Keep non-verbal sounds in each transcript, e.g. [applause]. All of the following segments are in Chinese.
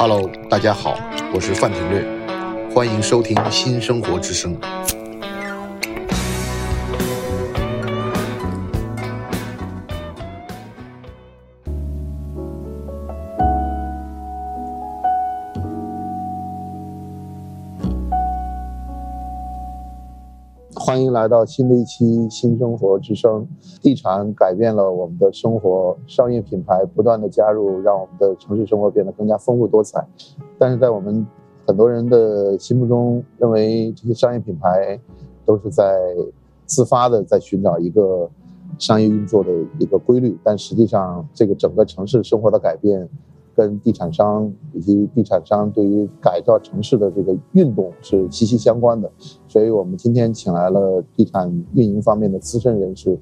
Hello，大家好，我是范廷略，欢迎收听新生活之声。欢迎来到新的一期新生活之声。地产改变了我们的生活，商业品牌不断的加入，让我们的城市生活变得更加丰富多彩。但是在我们很多人的心目中，认为这些商业品牌都是在自发的在寻找一个商业运作的一个规律，但实际上，这个整个城市生活的改变。跟地产商以及地产商对于改造城市的这个运动是息息相关的，所以我们今天请来了地产运营方面的资深人士，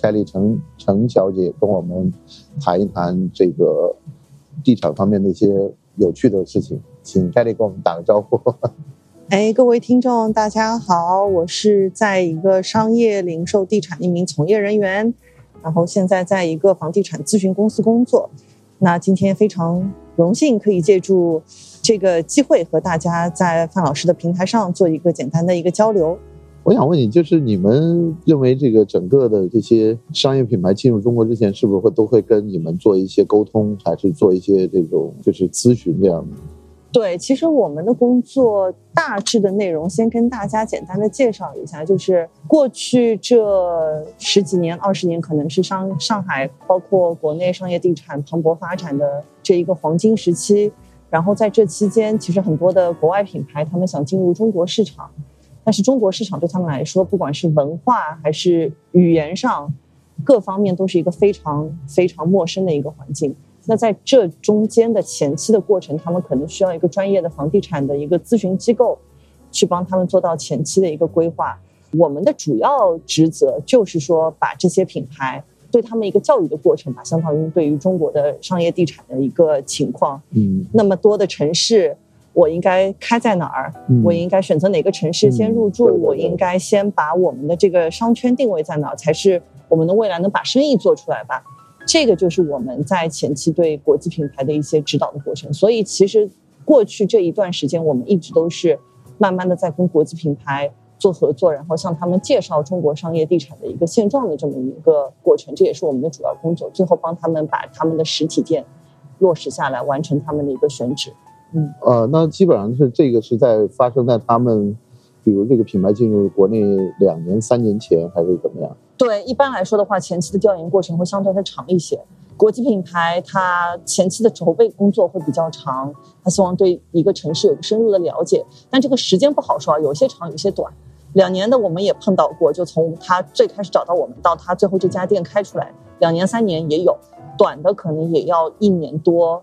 凯丽陈陈小姐跟我们谈一谈这个地产方面的一些有趣的事情，请凯丽跟我们打个招呼。[laughs] 哎，各位听众，大家好，我是在一个商业零售地产一名从业人员，然后现在在一个房地产咨询公司工作。那今天非常荣幸可以借助这个机会和大家在范老师的平台上做一个简单的一个交流。我想问你，就是你们认为这个整个的这些商业品牌进入中国之前，是不是会都会跟你们做一些沟通，还是做一些这种就是咨询这样的？对，其实我们的工作大致的内容，先跟大家简单的介绍一下，就是过去这十几年、二十年，可能是上上海，包括国内商业地产蓬勃发展的这一个黄金时期。然后在这期间，其实很多的国外品牌他们想进入中国市场，但是中国市场对他们来说，不管是文化还是语言上，各方面都是一个非常非常陌生的一个环境。那在这中间的前期的过程，他们可能需要一个专业的房地产的一个咨询机构，去帮他们做到前期的一个规划。我们的主要职责就是说，把这些品牌对他们一个教育的过程吧，相当于对于中国的商业地产的一个情况。嗯，那么多的城市，我应该开在哪儿？我应该选择哪个城市先入住？我应该先把我们的这个商圈定位在哪儿，才是我们的未来能把生意做出来吧？这个就是我们在前期对国际品牌的一些指导的过程，所以其实过去这一段时间，我们一直都是慢慢的在跟国际品牌做合作，然后向他们介绍中国商业地产的一个现状的这么一个过程，这也是我们的主要工作，最后帮他们把他们的实体店落实下来，完成他们的一个选址。嗯，呃，那基本上是这个是在发生在他们，比如这个品牌进入国内两年、三年前，还是怎么样？对，一般来说的话，前期的调研过程会相对会长一些。国际品牌它前期的筹备工作会比较长，他希望对一个城市有个深入的了解，但这个时间不好说啊，有些长，有些短。两年的我们也碰到过，就从他最开始找到我们到他最后这家店开出来，两年三年也有，短的可能也要一年多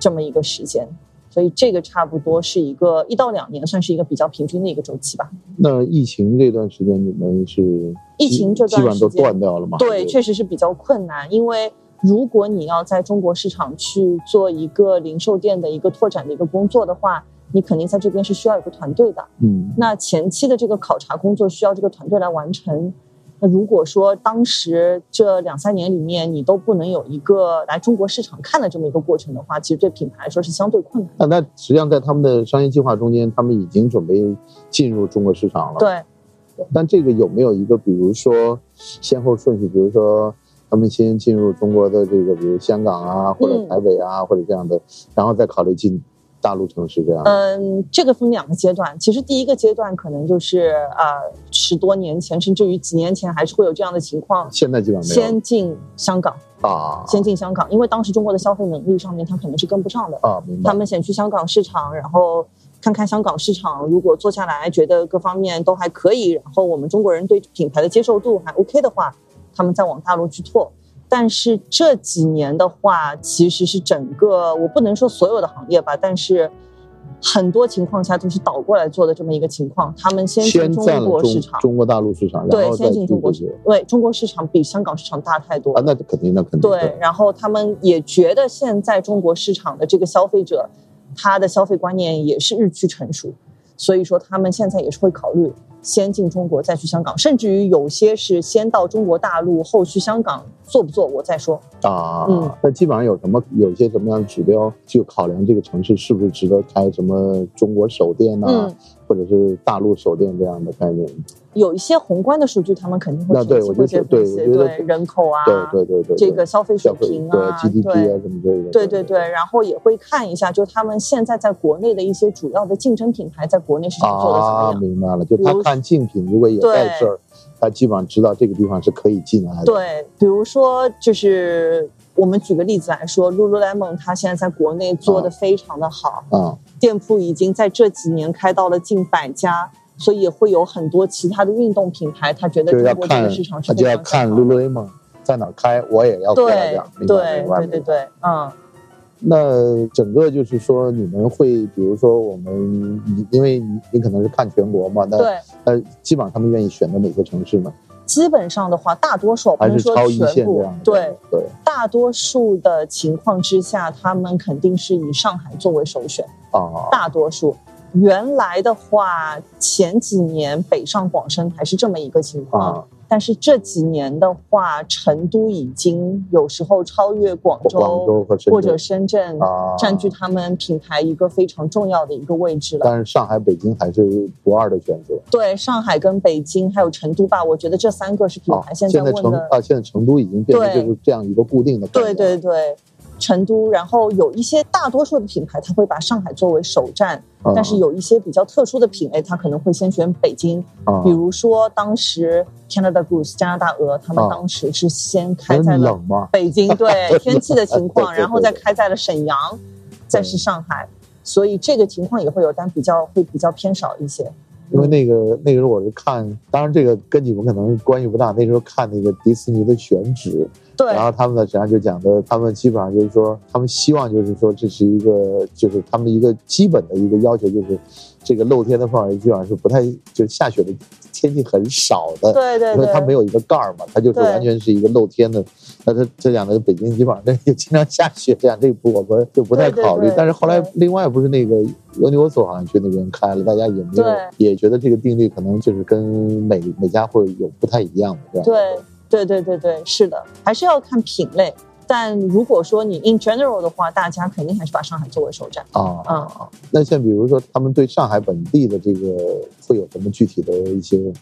这么一个时间。所以这个差不多是一个一到两年，算是一个比较平均的一个周期吧。那疫情这段时间你们是疫情这段时间都断掉了吗？对，确实是比较困难。因为如果你要在中国市场去做一个零售店的一个拓展的一个工作的话，你肯定在这边是需要有个团队的。嗯，那前期的这个考察工作需要这个团队来完成。那如果说当时这两三年里面你都不能有一个来中国市场看的这么一个过程的话，其实对品牌来说是相对困难。那那实际上在他们的商业计划中间，他们已经准备进入中国市场了。对。但这个有没有一个，比如说先后顺序？比如说他们先进入中国的这个，比如香港啊，或者台北啊，或者这样的，然后再考虑进。大陆城市这样，嗯，这个分两个阶段。其实第一个阶段可能就是呃十多年前，甚至于几年前，还是会有这样的情况。现在基本上先进香港啊，先进香港，因为当时中国的消费能力上面，它可能是跟不上的啊。他们先去香港市场，然后看看香港市场，如果做下来觉得各方面都还可以，然后我们中国人对品牌的接受度还 OK 的话，他们再往大陆去拓。但是这几年的话，其实是整个我不能说所有的行业吧，但是很多情况下都是倒过来做的这么一个情况。他们先进中国市场，中国大陆市场，对，先进中国市场，对，中国市场比香港市场大太多啊，那肯定，那肯定。对，然后他们也觉得现在中国市场的这个消费者，他的消费观念也是日趋成熟，所以说他们现在也是会考虑。先进中国再去香港，甚至于有些是先到中国大陆，后去香港做不做我再说。啊，嗯那基本上有什么有一些什么样的指标，去考量这个城市是不是值得开什么中国首店呐、嗯或者是大陆首店这样的概念？有一些宏观的数据，他们肯定会那对分析我就会这分析，对我觉得对人口啊，对对对对，这个消费水平啊，对 GDP 对啊什么之类的，对对对，然后也会看一下，就他们现在在国内的一些主要的竞争品牌在国内市场做的怎么啊，样。明白了，就他看竞品如果也在这儿，他基本上知道这个地方是可以进来的。对，比如说就是我们举个例子来说，Lululemon 它现在在国内做的非常的好，啊，店铺已经在这几年开到了近百家，所以也会有很多其他的运动品牌，他觉得中国这看个市场是他就要非常看看好的 Lululemon 在哪儿开，我也要过来这对对对对对，嗯。那整个就是说，你们会比如说我们，你因为你你可能是看全国嘛，那对，呃，基本上他们愿意选择哪些城市呢？基本上的话，大多数不还是超一线全部这样的？，对，对大多数的情况之下，他们肯定是以上海作为首选。啊，大多数原来的话，前几年北上广深还是这么一个情况，啊，但是这几年的话，成都已经有时候超越广州广州和深圳或者深圳，啊占据他们品牌一个非常重要的一个位置了。但是上海、北京还是不二的选择。对，上海跟北京还有成都吧，我觉得这三个是品啊牌，现现在成问的。啊，现在成都已经变成就是这样一个固定的概对念。对对，成都，然后有一些大多数的品牌，它会把上海作为首站，啊。但是有一些比较特殊的品类，它可能会先选北京。啊，比如说当时 Canada Goose 加拿大鹅，他们啊当时是先开在了，北京，对天气的情况，[laughs] 然后再开在了沈阳，再是上海，所以这个情况也会有，但比较会比较偏少一些。因为那个那个时候我是看，当然这个跟你们可能关系不大。那时候看那个迪士尼的选址，对然后他们呢，实际上就讲的，他们基本上就是说，他们希望就是说，这是一个，就是他们一个基本的一个要求，就是这个露天的范围基本上是不太，就是下雪的天气很少的，对对对，因为它没有一个盖儿嘛，它就是完全是一个露天的。那它这两个北京基本上那也经常下雪，这样这步我们就不太对对考虑。对但是后来另外不是那个 Universal 好像去那边开了，大家也没有也觉得这个定律可能就是跟每每家会有不太一样的这样。对对对对对，是的，还是要看品类。但如果说你 in general 的话，大家肯定还是把上海作为首站。啊嗯啊，那像比如说他们对上海本地的这个会有什么具体的一些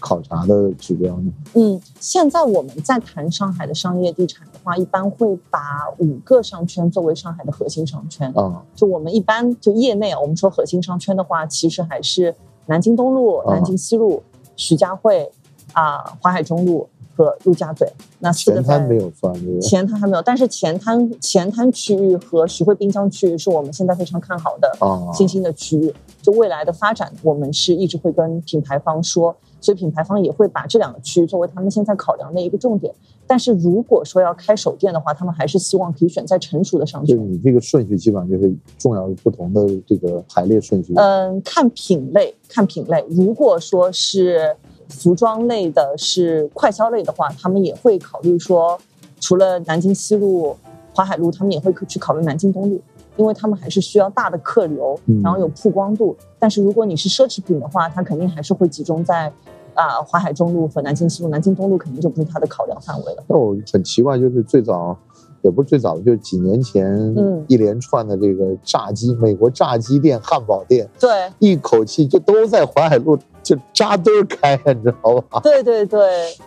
考察的指标呢？嗯，现在我们在谈上海的商业地产的话，一般会把五个商圈作为上海的核心商圈。啊就我们一般就业内啊，我们说核心商圈的话，其实还是南京东路、啊南京西路、徐家汇啊、淮海中路和陆家嘴那四个在前滩没有算这个前滩还没有，但是前滩前滩区域和徐汇滨江区域是我们现在非常看好的啊新兴的区域。就未来的发展，我们是一直会跟品牌方说，所以品牌方也会把这两个区域作为他们现在考量的一个重点。但是如果说要开首店的话，他们还是希望可以选在成熟的商圈。就是你这个顺序基本上就是重要不同的这个排列顺序。嗯，看品类，看品类。如果说是服装类的，是快销类的话，他们也会考虑说，除了南京西路、淮海路，他们也会去考虑南京东路，因为他们还是需要大的客流嗯，然后有曝光度。但是如果你是奢侈品的话，它肯定还是会集中在啊淮海中路和南京西路，南京东路肯定就不是它的考量范围了。那我很奇怪，就是最早，也不是最早的，就是几年前，嗯一连串的这个炸鸡，美国炸鸡店、汉堡店，对，一口气就都在淮海路就扎堆儿开，[laughs] 你知道吧？对对对。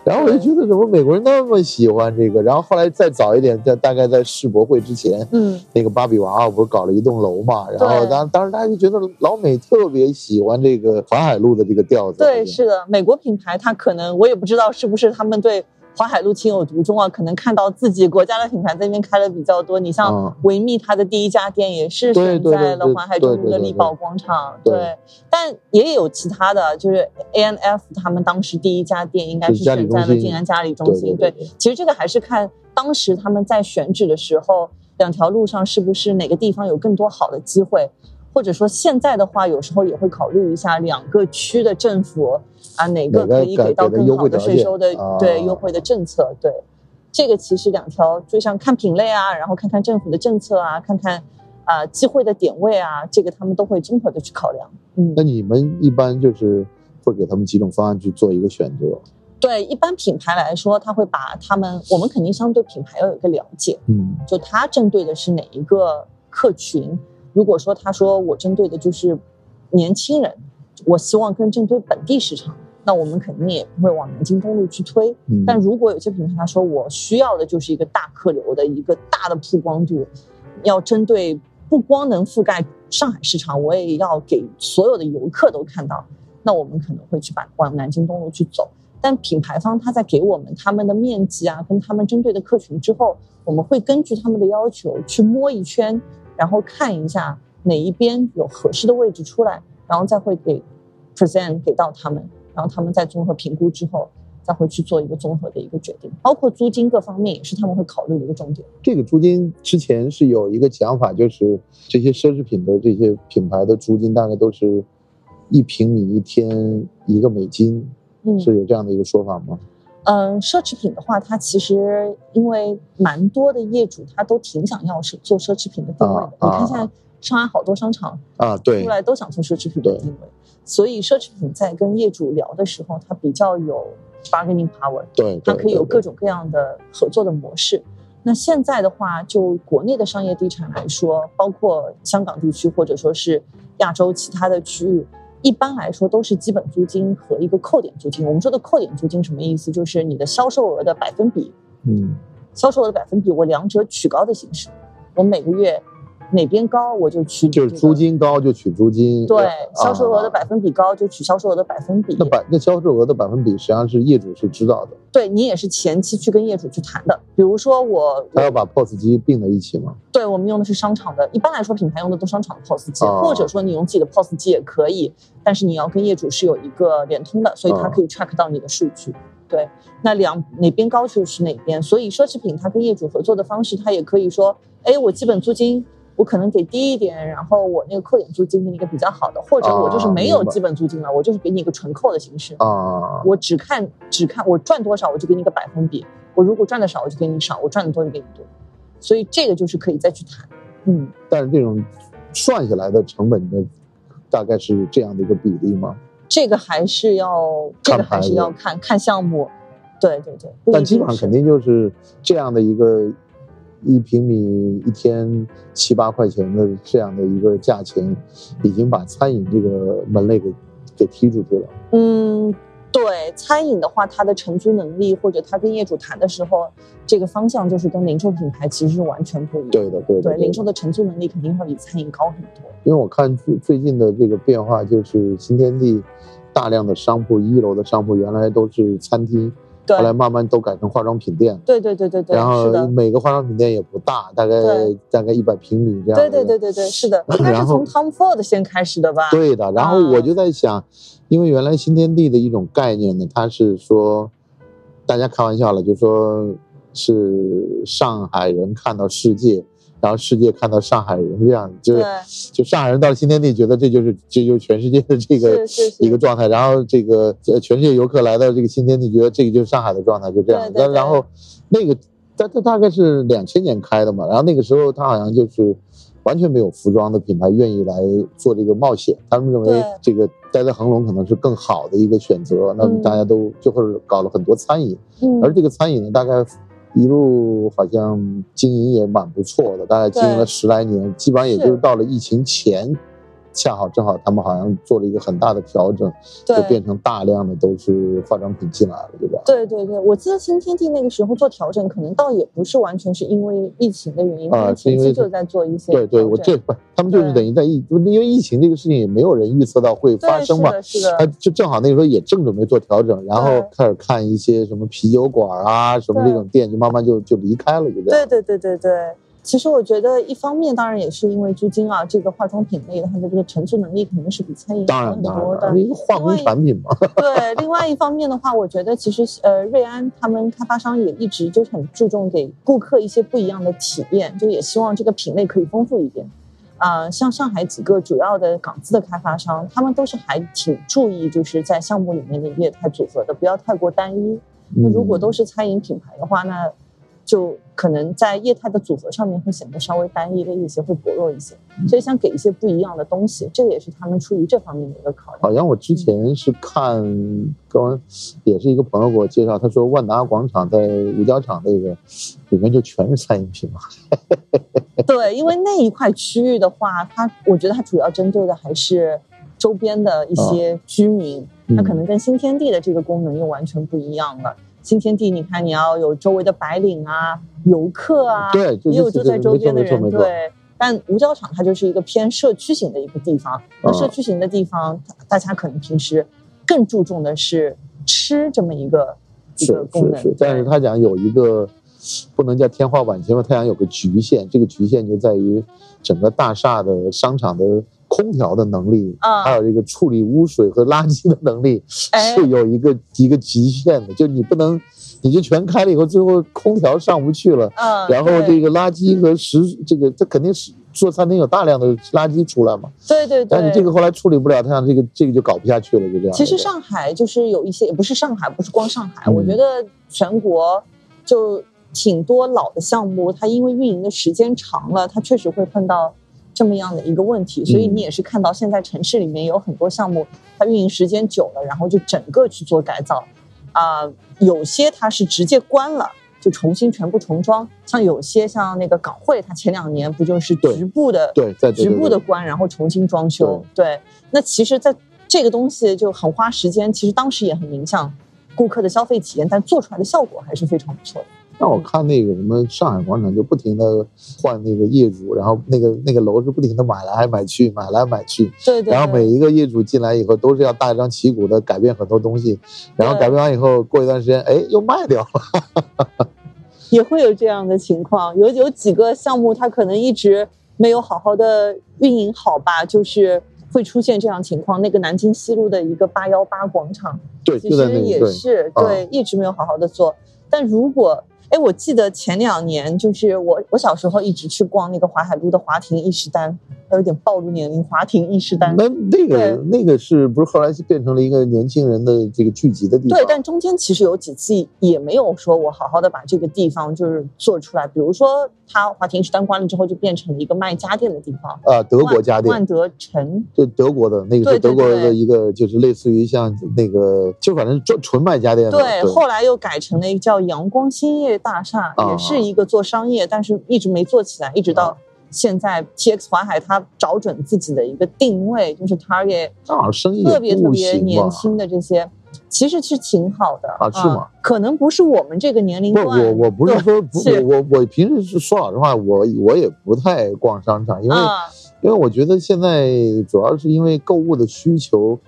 然后我就觉得怎么美国人那么喜欢这个？然后后来再早一点，在大概在世博会之前，嗯，那个芭比娃娃不是搞了一栋楼嘛？然后当当时大家就觉得老美特别喜欢这个淮海路的这个调子。对，是的，美国品牌它可能我也不知道是不是他们对淮海路情有独钟啊，可能看到自己国家的品牌在那边开的比较多。你像嗯维密，它的第一家店也是对选在了淮海中路的力宝广场。对对，但也有其他的，就是 A N F 他们当时第一家店应该是选在了静安嘉里中心。对其实这个还是看当时他们在选址的时候，两条路上是不是哪个地方有更多好的机会。或者说现在的话，有时候也会考虑一下两个区的政府啊，哪个可以给到更好的税收的啊对优惠的政策。对，这个其实两条就像看品类啊，然后看看政府的政策啊，看看啊、机会的点位啊，这个他们都会综合的去考量。嗯那你们一般就是会给他们几种方案去做一个选择。对，一般品牌来说，他会把他们，我们肯定相对品牌要有一个了解，嗯就他针对的是哪一个客群。如果说他说我针对的就是年轻人，我希望更针对本地市场，那我们肯定也不会往南京东路去推。嗯，但如果有些品牌他说我需要的就是一个大客流的一个大的曝光度，要针对不光能覆盖上海市场，我也要给所有的游客都看到，那我们可能会去把往南京东路去走。但品牌方他在给我们他们的面积啊，跟他们针对的客群之后，我们会根据他们的要求去摸一圈，然后看一下哪一边有合适的位置出来，然后再会给 present 给到他们，然后他们再综合评估之后，再会去做一个综合的一个决定，包括租金各方面也是他们会考虑的一个重点。这个租金之前是有一个讲法，就是这些奢侈品的这些品牌的租金大概都是一平米一天一个美金，嗯是有这样的一个说法吗？嗯，奢侈品的话，它其实因为蛮多的业主他都挺想要是做奢侈品的定位的。啊你看现在上海好多商场啊，对出，来都想做奢侈品的定位，所以奢侈品在跟业主聊的时候，它比较有 bargaining power。对，它可以有各种各样的合作的模式。那现在的话，就国内的商业地产来说，包括香港地区或者说是亚洲其他的区域，一般来说都是基本租金和一个扣点租金。我们说的扣点租金什么意思？就是你的销售额的百分比，嗯销售额的百分比，我两者取高的形式。我每个月哪边高，我就取这个就是租。金高就取租金，对啊，销售额的百分比高就取销售额的百分比。那百那销售额的百分比，实际上是业主是知道的，对你也是前期去跟业主去谈的。比如说我他要把 POS 机并在一起吗。对我们用的是商场的，一般来说品牌用的都商场的 POS 机，哦或者说你用自己的 POS 机也可以，但是你要跟业主是有一个联通的，所以它哦可以 track 到你的数据。对，那两哪边高就是哪边，所以奢侈品它跟业主合作的方式，它也可以说，哎，我基本租金我可能给低一点，然后我那个扣点租金给你一个比较好的，或者我就是没有基本租金了，我就是给你一个纯扣的形式。啊，我只看只看我赚多少，我就给你一个百分比。我如果赚的少，我就给你少；我赚的多就给你多。所以这个就是可以再去谈。嗯，但是这种算下来的成本的大概是这样的一个比例吗？这个还是要这个还是要看看项目。对对对，但基本上肯定就是这样的一个一平米一天七八块钱的这样的一个价钱，已经把餐饮这个门类给给踢出去了。嗯，对，餐饮的话，它的承租能力或者它跟业主谈的时候，这个方向就是跟零售品牌其实是完全不一样。对的，对的，对，零售的承租能力肯定会比餐饮高很多。因为我看最最近的这个变化，就是新天地大量的商铺，一楼的商铺原来都是餐厅，对后来慢慢都改成化妆品店。对对对对对，然后。每个化妆品店也不大，大概大概一百平米这样。对对对。对对，[laughs] 是的，应该然后是从 Tom Ford 先开始的吧？对的，然后啊我就在想，因为原来新天地的一种概念呢，它是说，大家开玩笑了，就说是上海人看到世界，然后世界看到上海人这样，就是就上海人到了新天地，觉得这就是这就是全世界的这个一个状态，然后这个呃全世界游客来到这个新天地，觉得这个就是上海的状态，就这样。对对对然后那个它它大概是两千年开的嘛，然后那个时候它好像就是完全没有服装的品牌愿意来做这个冒险，他们认为这个待在恒隆可能是更好的一个选择，那么嗯大家都就会搞了很多餐饮，嗯，而这个餐饮呢，大概一路好像经营也蛮不错的，大概经营了十来年，基本上也就是。到了疫情前，恰好正好他们好像做了一个很大的调整，就变成大量的都是化妆品进来了，对吧？对对对，我记得新天地那个时候做调整，可能倒也不是完全是因为疫情的原因，啊是因为前期就在做一些对对，我这不，他们就是等于在疫，因为疫情这个事情也没有人预测到会发生嘛，是的，是的，他就正好那个时候也正准备做调整，然后开始看一些什么啤酒馆啊，什么这种店，就慢慢就就离开了，就这样。对对对对对。其实我觉得，一方面当然也是因为租金啊，这个化妆品类的它的这个承租能力肯定是比餐饮当好很然当然，多的当然，。一个化工产品嘛。对，另外一方面的话，我觉得其实呃，瑞安他们开发商也一直就是很注重给顾客一些不一样的体验，就也希望这个品类可以丰富一点。啊、像上海几个主要的港资的开发商，他们都是还挺注意，就是在项目里面的业态组合的，不要太过单一。那如果都嗯是餐饮品牌的话，那就可能在业态的组合上面会显得稍微单一了一些，会薄弱一些。所以想给一些不一样的东西，这个也是他们出于这方面的一个考虑。好像我之前是看，刚也是一个朋友给我介绍，他说万达广场在五角场那个里面就全是餐饮品牌。[laughs] 对，因为那一块区域的话，它我觉得它主要针对的还是周边的一些居民，那可能跟新天地的这个功能又完全不一样了。新天地，你看你要有周围的白领啊、游客啊，对，也有住在周边的人，对。但五角场它就是一个偏社区型的一个地方，那社区型的地方，大家可能平时更注重的是吃这么一个一个功能。是是是，但是他讲有一个不能叫天花板，因为他讲有个局限，这个局限就在于整个大厦的商场的空调的能力，啊还有这个处理污水和垃圾的能力哎是有一个一个极限的，就你不能。你就全开了以后，最后空调上不去了，嗯，然后这个垃圾和食，这个这肯定是做餐厅有大量的垃圾出来嘛。对对对，但你这个后来处理不了，他想这个这个就搞不下去了，就这样。其实上海就是有一些，也不是上海，不是光上海，嗯我觉得全国就挺多老的项目，它因为运营的时间长了，它确实会碰到这么样的一个问题。所以嗯你也是看到现在城市里面有很多项目，它运营时间久了，然后就整个去做改造，啊、有些它是直接关了。就重新全部重装，像有些像那个港汇，它前两年不就是局部的对，在局部的关，然后重新装修。对，那其实，在这个东西就很花时间，其实当时也很影响顾客的消费体验，但做出来的效果还是非常不错的。那我看那个什么上海广场就不停的换那个业主，然后那个那个楼是不停的买来买去，买来买去，对对然后每一个业主进来以后都是要大张旗鼓的改变很多东西，然后改变完以后过一段时间，哎，又卖掉了。[laughs] 也会有这样的情况，有有几个项目它可能一直没有好好的运营好吧，就是会出现这样情况。那个南京西路的一个八幺八广场，对，其就在那实也是对，一直没有好好的做。但如果哎，我记得前两年就是我我小时候一直去逛那个淮海路的华庭伊势丹，有点暴露年龄，华庭伊势丹。那那个那个是不是后来是变成了一个年轻人的这个聚集的地方？对，但中间其实有几次也没有说我好好的把这个地方就是做出来，比如说他华庭伊势丹关了之后，就变成了一个卖家电的地方。啊，德国家电万，德城，对德国的那个是德国的一个，就是类似于像那个，就反正纯纯卖家电的。对，后来又改成了一个叫阳光兴业大厦，啊也是一个做商业，但是一直没做起来，一直到现在 TX 淮海它找准自己的一个定位，就是 target 正好生意特别特别年轻的这些，其实是挺好的啊是吗？可能不是我们这个年龄不，段，我我不是说不，是。我我我平时是说老实话，我我也不太逛商场，因为、啊，因为我觉得现在主要是因为购物的需求，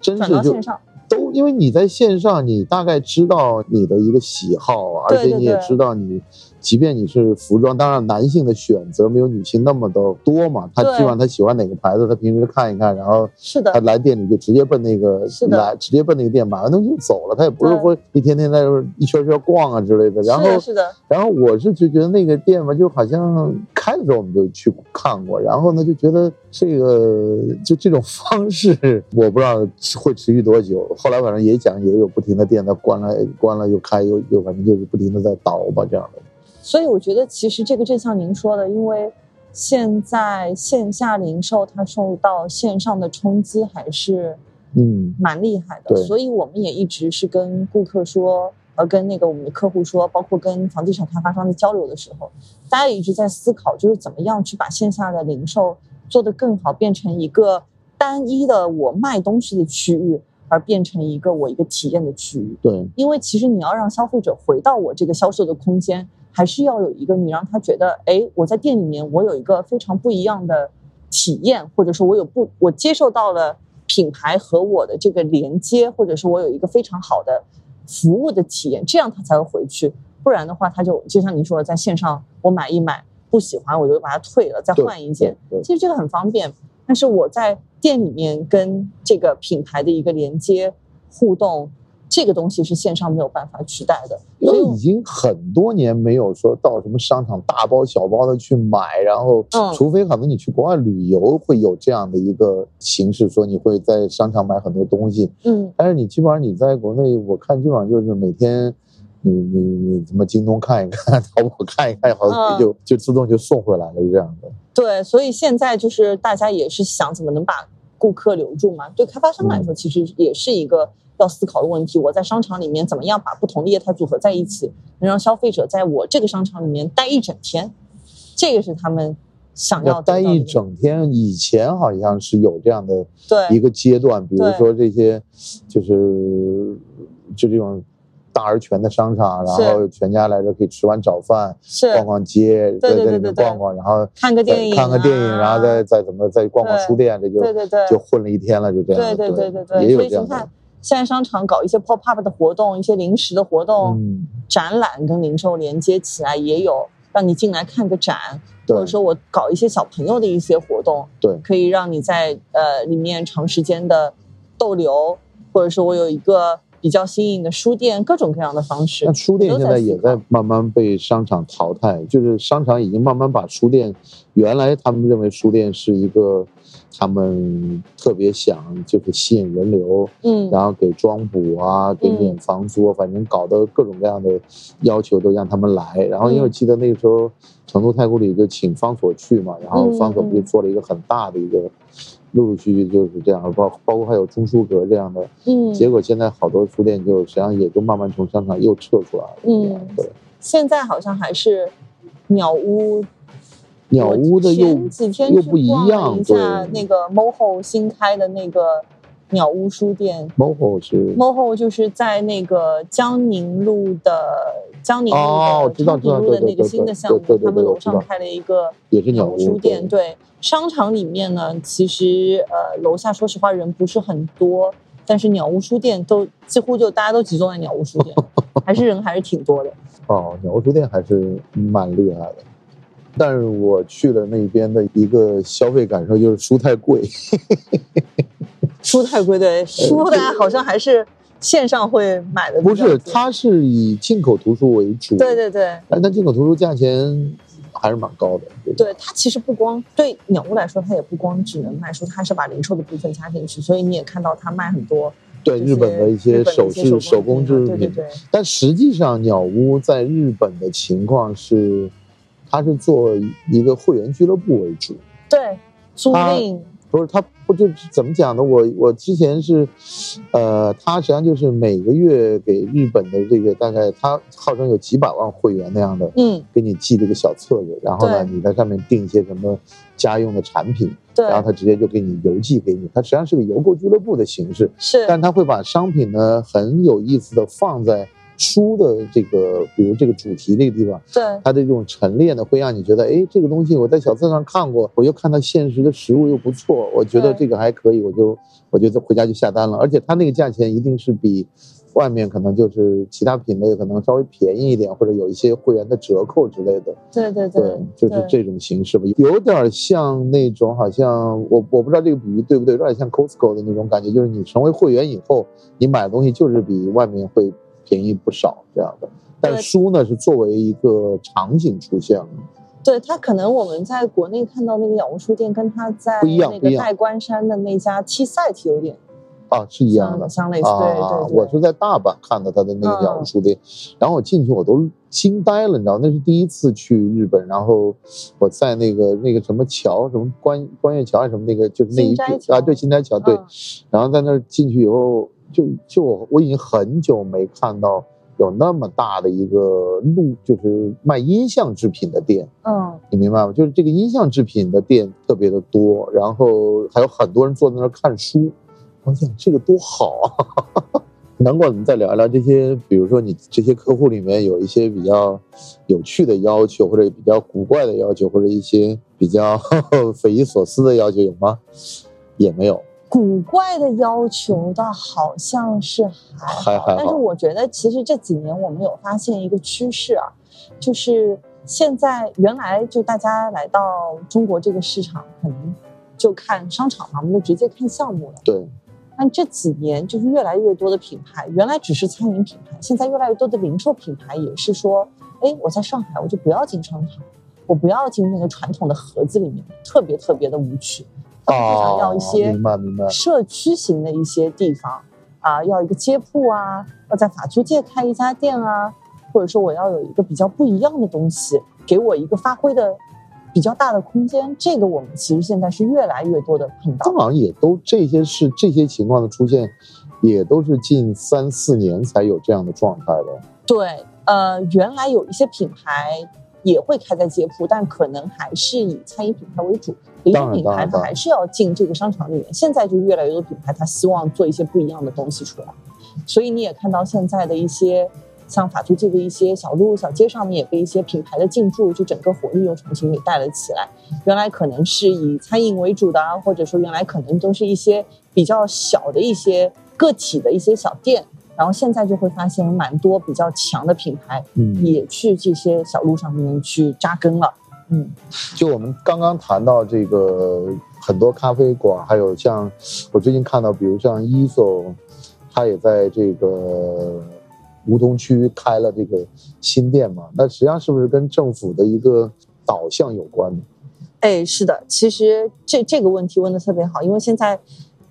真是就线上，都因为你在线上，你大概知道你的一个喜好，而且你也知道你，即便你是服装，当然男性的选择没有女性那么的多嘛，他对基本上他喜欢哪个牌子，他平时看一看，然后是的他，来店里就直接奔那个是的来，直接奔那个店买完东西就走了，他也不是对说一天天在一圈圈逛啊之类的。然后是的，然后我是就觉得那个店吧，就好像开的时候我们就去看过，然后呢就觉得这个就这种方式，我不知道会持续多久。后来反正也讲也有不停的店在关了关了又开又又反正就是不停的在倒吧这样的。所以我觉得其实这个正像您说的，因为现在线下零售它受到线上的冲击还是嗯。蛮厉害的，对。所以我们也一直是跟顾客说，呃，跟那个我们的客户说，包括跟房地产开发商的交流的时候，大家也一直在思考，就是怎么样去把线下的零售做得更好，变成一个单一的我卖东西的区域，而变成一个我一个体验的区域。对。因为其实你要让消费者回到我这个销售的空间，还是要有一个你让他觉得，哎，我在店里面我有一个非常不一样的体验，或者说我有不我接受到了品牌和我的这个连接，或者说我有一个非常好的服务的体验，这样他才会回去。不然的话，他就就像你说的，在线上我买一买不喜欢，我就把它退了，再换一件。其实这个很方便，但是我在店里面跟这个品牌的一个连接互动，这个东西是线上没有办法取代的。因为已经很多年没有说到什么商场大包小包的去买，然后嗯除非可能你去国外旅游会有这样的一个形式，说你会在商场买很多东西，嗯，但是你基本上你在国内，我看基本上就是每天你你你什么京东看一看，[laughs] 淘宝看一看，好像就就自动就送回来了，是这样的。对，所以现在就是大家也是想怎么能把顾客留住嘛。对开发商来说，其实也是一个要思考的问题。我在商场里面怎么样把不同的业态组合在一起，能让消费者在我这个商场里面待一整天，这个是他们想要要待一整天，以前好像是有这样的一个阶段，比如说这些就是就这种大而全的商场，然后全家来这可以吃完早饭，逛逛街，在在里面逛逛，然后看个电影、啊，看个电影，然后再再怎么再逛逛书店，这就对对对就混了一天了，就这样对。对对对对，也有这样的。现在商场搞一些 pop up 的活动，一些临时的活动，嗯，展览跟零售连接起来，也有让你进来看个展，或者说我搞一些小朋友的一些活动，对。可以让你在呃里面长时间的逗留，或者说我有一个比较新颖的书店，各种各样的方式。那。书店现在也在慢慢被商场淘汰，就是商场已经慢慢把书店，原来他们认为书店是一个他们特别想就是吸引人流，嗯，然后给装补啊，给嗯免房租，反正搞得各种各样的要求都让他们来。然后因为我嗯记得那个时候成都太古里就请方所去嘛，然后方所不就嗯做了一个很大的一个，陆陆续续就是这样，包包括还有中书阁这样的。嗯，结果现在好多书店就实际上也就慢慢从商场又撤出来了。嗯对，现在好像还是鸟屋。鸟屋的又我前几天去又不一逛了样一下对那个 MOHO 新开的那个鸟屋书店，MOHO 是 MOHO 就是在那个江宁路的江宁路的哦知道昌平路的那个新的项目他们楼上开了一个也是鸟屋屋书店。对对，商场里面呢，其实呃楼下说实话人不是很多，但是鸟屋书店都几乎就大家都集中在鸟屋书店，还是人还是挺多的。[laughs] 哦，鸟屋书店还是蛮厉害的。但是我去了那边的一个消费感受就是书太贵，[laughs] 书太贵，对书大家好像还是线上会买的不是，它是以进口图书为主。对，对对但是它进口图书价钱还是蛮高的。对对，它其实不光对鸟屋来说，它也不光只能卖书，它还是把零售的部分加进去，所以你也看到它卖很多对日本的一些首饰、手手工制品。对，但实际上，鸟屋在日本的情况是，它是做一个会员俱乐部为主。对租赁，不是，他不就是怎么讲呢？我我之前是，呃，他实际上就是每个月给日本的这个大概，他号称有几百万会员那样的，嗯，给你寄这个小册子，然后呢，你在上面订一些什么家用的产品，对，然后他直接就给你邮寄给你。他实际上是个邮购俱乐部的形式，是但他会把商品呢很有意思的放在书的这个，比如这个主题这个地方。对它的这种陈列呢，会让你觉得，哎，这个东西我在小册上看过，我又看到现实的实物又不错，我觉得这个还可以，我就我就回家就下单了。而且它那个价钱一定是比外面可能就是其他品类可能稍微便宜一点，或者有一些会员的折扣之类的。对对对，就是这种形式吧，有点像那种好像我我不知道这个比喻对不对，有点像 Costco 的那种感觉，就是你成为会员以后，你买的东西就是比外面会便宜不少这样的。但书呢是作为一个场景出现了，对，它可能我们在国内看到那个鸟屋书店，跟它在不一样那个不一样。代官山的那家 T site 有点啊，是一样的。相。类似，对啊，对对，我是在大阪看到他的那个鸟屋书店，然后我进去我都惊呆了，你知道，那是第一次去日本，然后我在那个那个什么桥，什么关关岳桥还是什么那个，就是那一啊，对，新斋桥，对，嗯。然后在那儿进去以后，就就我我已经很久没看到有那么大的一个路，就是卖音像制品的店，嗯，你明白吗？就是这个音像制品的店特别的多，然后还有很多人坐在那儿看书。我想这个多好啊！[laughs] 难怪我们再聊一聊这些，比如说你这些客户里面有一些比较有趣的要求，或者比较古怪的要求，或者一些比较 [laughs] 匪夷所思的要求，有吗？也没有，古怪的要求倒好像是还好，还还好。但是我觉得其实这几年我们有发现一个趋势啊，就是现在原来就大家来到中国这个市场，可能就看商场嘛，我们就直接看项目了。对，但这几年就是越来越多的品牌，原来只是餐饮品牌，现在越来越多的零售品牌也是说，哎，我在上海我就不要进商场，我不要进那个传统的盒子里面，特别特别的无趣。他们就想要一些哦明白明白。社区型的一些地方啊，要一个街铺啊，要在法租界开一家店啊，或者说我要有一个比较不一样的东西，给我一个发挥的比较大的空间。这个我们其实现在是越来越多的碰到，好像也都这些是这些情况的出现，也都是近三四年才有这样的状态的。对，呃，原来有一些品牌。也会开在街铺，但可能还是以餐饮品牌为主。一些品牌它还是要进这个商场里面。现在就越来越多品牌，它希望做一些不一样的东西出来。所以你也看到现在的一些像法租界的一些小路、小街上面，也被一些品牌的进驻，就整个活力又重新给带了起来。原来可能是以餐饮为主的，或者说原来可能都是一些比较小的一些个体的一些小店。然后现在就会发现，蛮多比较强的品牌，嗯，也去这些小路上面去扎根了，嗯。就我们刚刚谈到这个很多咖啡馆，还有像我最近看到，比如像伊索，他也在这个梧桐区开了这个新店嘛。那实际上是不是跟政府的一个导向有关呢？哎，是的，其实这这个问题问的特别好，因为现在。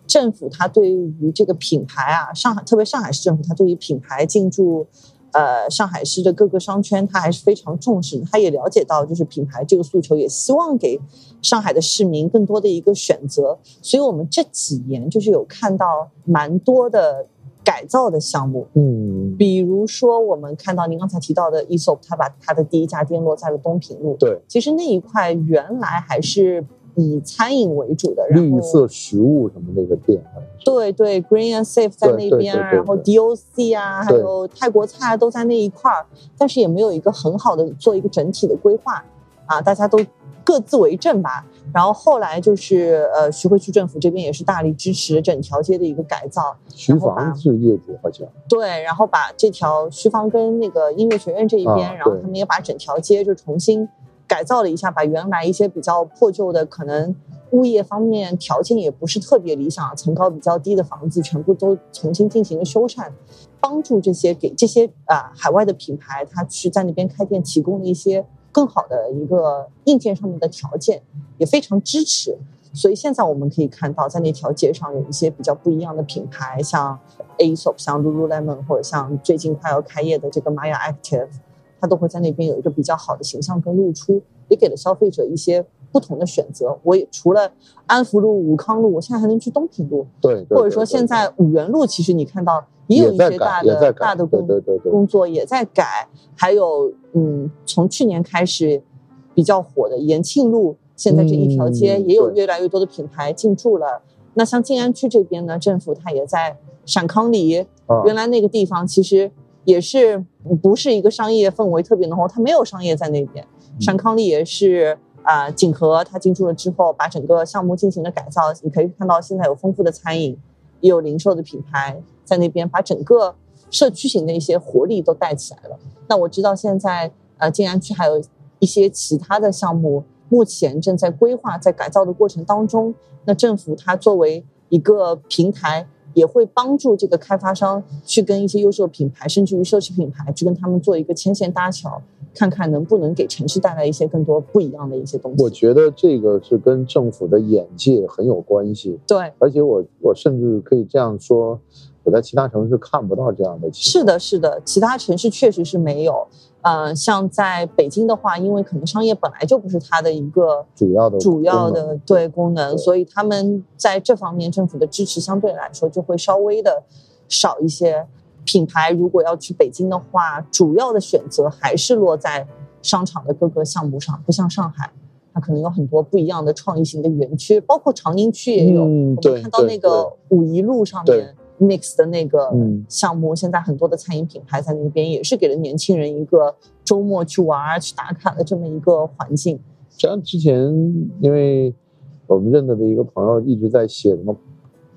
政府它对于这个品牌啊，上海特别上海市政府，它对于品牌进驻，呃，上海市的各个商圈，他还是非常重视。他也了解到，就是品牌这个诉求，也希望给上海的市民更多的一个选择。所以我们这几年就是有看到蛮多的改造的项目，嗯，比如说我们看到您刚才提到的 ESOP，它把他的第一家店落在了东平路，对，其实那一块原来还是。以餐饮为主的，绿色食物什么那个店，对对，Green and Safe 在那边，然后 DOC 啊，还有泰国菜都在那一块儿，但是也没有一个很好的做一个整体的规划啊，大家都各自为政吧。然后后来就是呃，徐汇区政府这边也是大力支持整条街的一个改造，徐房是业主好像对，然后把这条徐房跟那个音乐学院这一边，然后他们也把整条街就重新。改造了一下，把原来一些比较破旧的，可能物业方面条件也不是特别理想、层高比较低的房子，全部都重新进行了修缮，帮助这些给这些啊海外的品牌，他去在那边开店，提供了一些更好的一个硬件上面的条件，也非常支持。所以现在我们可以看到，在那条街上有一些比较不一样的品牌，像 Aesop、像 Lululemon，或者像最近快要开业的这个 Maya Active。它都会在那边有一个比较好的形象跟露出，也给了消费者一些不同的选择。我也除了安福路、武康路，我现在还能去东平路，对，或者说现在五元路，其实你看到也有一些大的大的工工作也在改。还有，嗯，从去年开始比较火的延庆路，现在这一条街也有越来越多的品牌进驻了。那像静安区这边呢，政府它也在陕康里，原来那个地方其实。也是不是一个商业氛围特别浓厚，它没有商业在那边。陕康丽也是啊，锦和它进驻了之后，把整个项目进行了改造。你可以看到现在有丰富的餐饮，也有零售的品牌在那边，把整个社区型的一些活力都带起来了。那我知道现在呃静安区还有一些其他的项目，目前正在规划在改造的过程当中。那政府它作为一个平台。也会帮助这个开发商去跟一些优秀品牌，甚至于奢侈品牌，去跟他们做一个牵线搭桥，看看能不能给城市带来一些更多不一样的一些东西。我觉得这个是跟政府的眼界很有关系。对，而且我我甚至可以这样说。我在其他城市看不到这样的情况。是的，是的，其他城市确实是没有。呃，像在北京的话，因为可能商业本来就不是它的一个主要的主要的对功能，所以他们在这方面政府的支持相对来说就会稍微的少一些。品牌如果要去北京的话，主要的选择还是落在商场的各个项目上，不像上海，它可能有很多不一样的创意型的园区，包括长宁区也有。我们看到那个五一路上面。Mix 的那个项目，现在很多的餐饮品牌在那边也是给了年轻人一个周末去玩、去打卡的这么一个环境。像之前，因为我们认得的一个朋友一直在写什么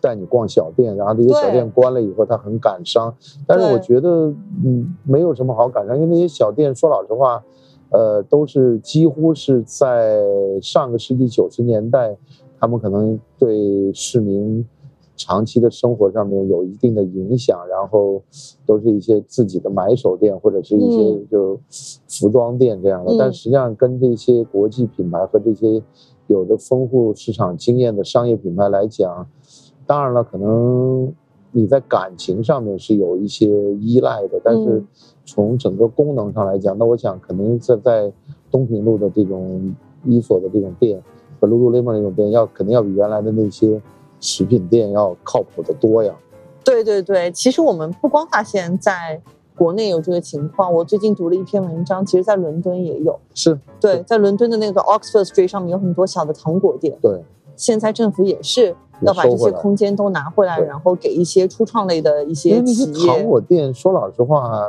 带你逛小店，然后这些小店关了以后，他很感伤。但是我觉得，嗯，没有什么好感伤，因为那些小店说老实话，呃，都是几乎是在上个世纪九十年代，他们可能对市民。长期的生活上面有一定的影响，然后都是一些自己的买手店或者是一些就服装店这样的，但实际上跟这些国际品牌和这些有着丰富市场经验的商业品牌来讲，当然了，可能你在感情上面是有一些依赖的，但是从整个功能上来讲，那我想肯定在在东平路的这种伊索的这种店和 Lululemon 那种店，要肯定要比原来的那些食品店要靠谱的多呀。对对对，其实我们不光发现在国内有这个情况，我最近读了一篇文章，其实在伦敦也有。是对，在伦敦的那个 Oxford Street 上面有很多小的糖果店。对，现在政府也是要把这些空间都拿回来，然后给一些初创类的一些企业。糖果店说老实话，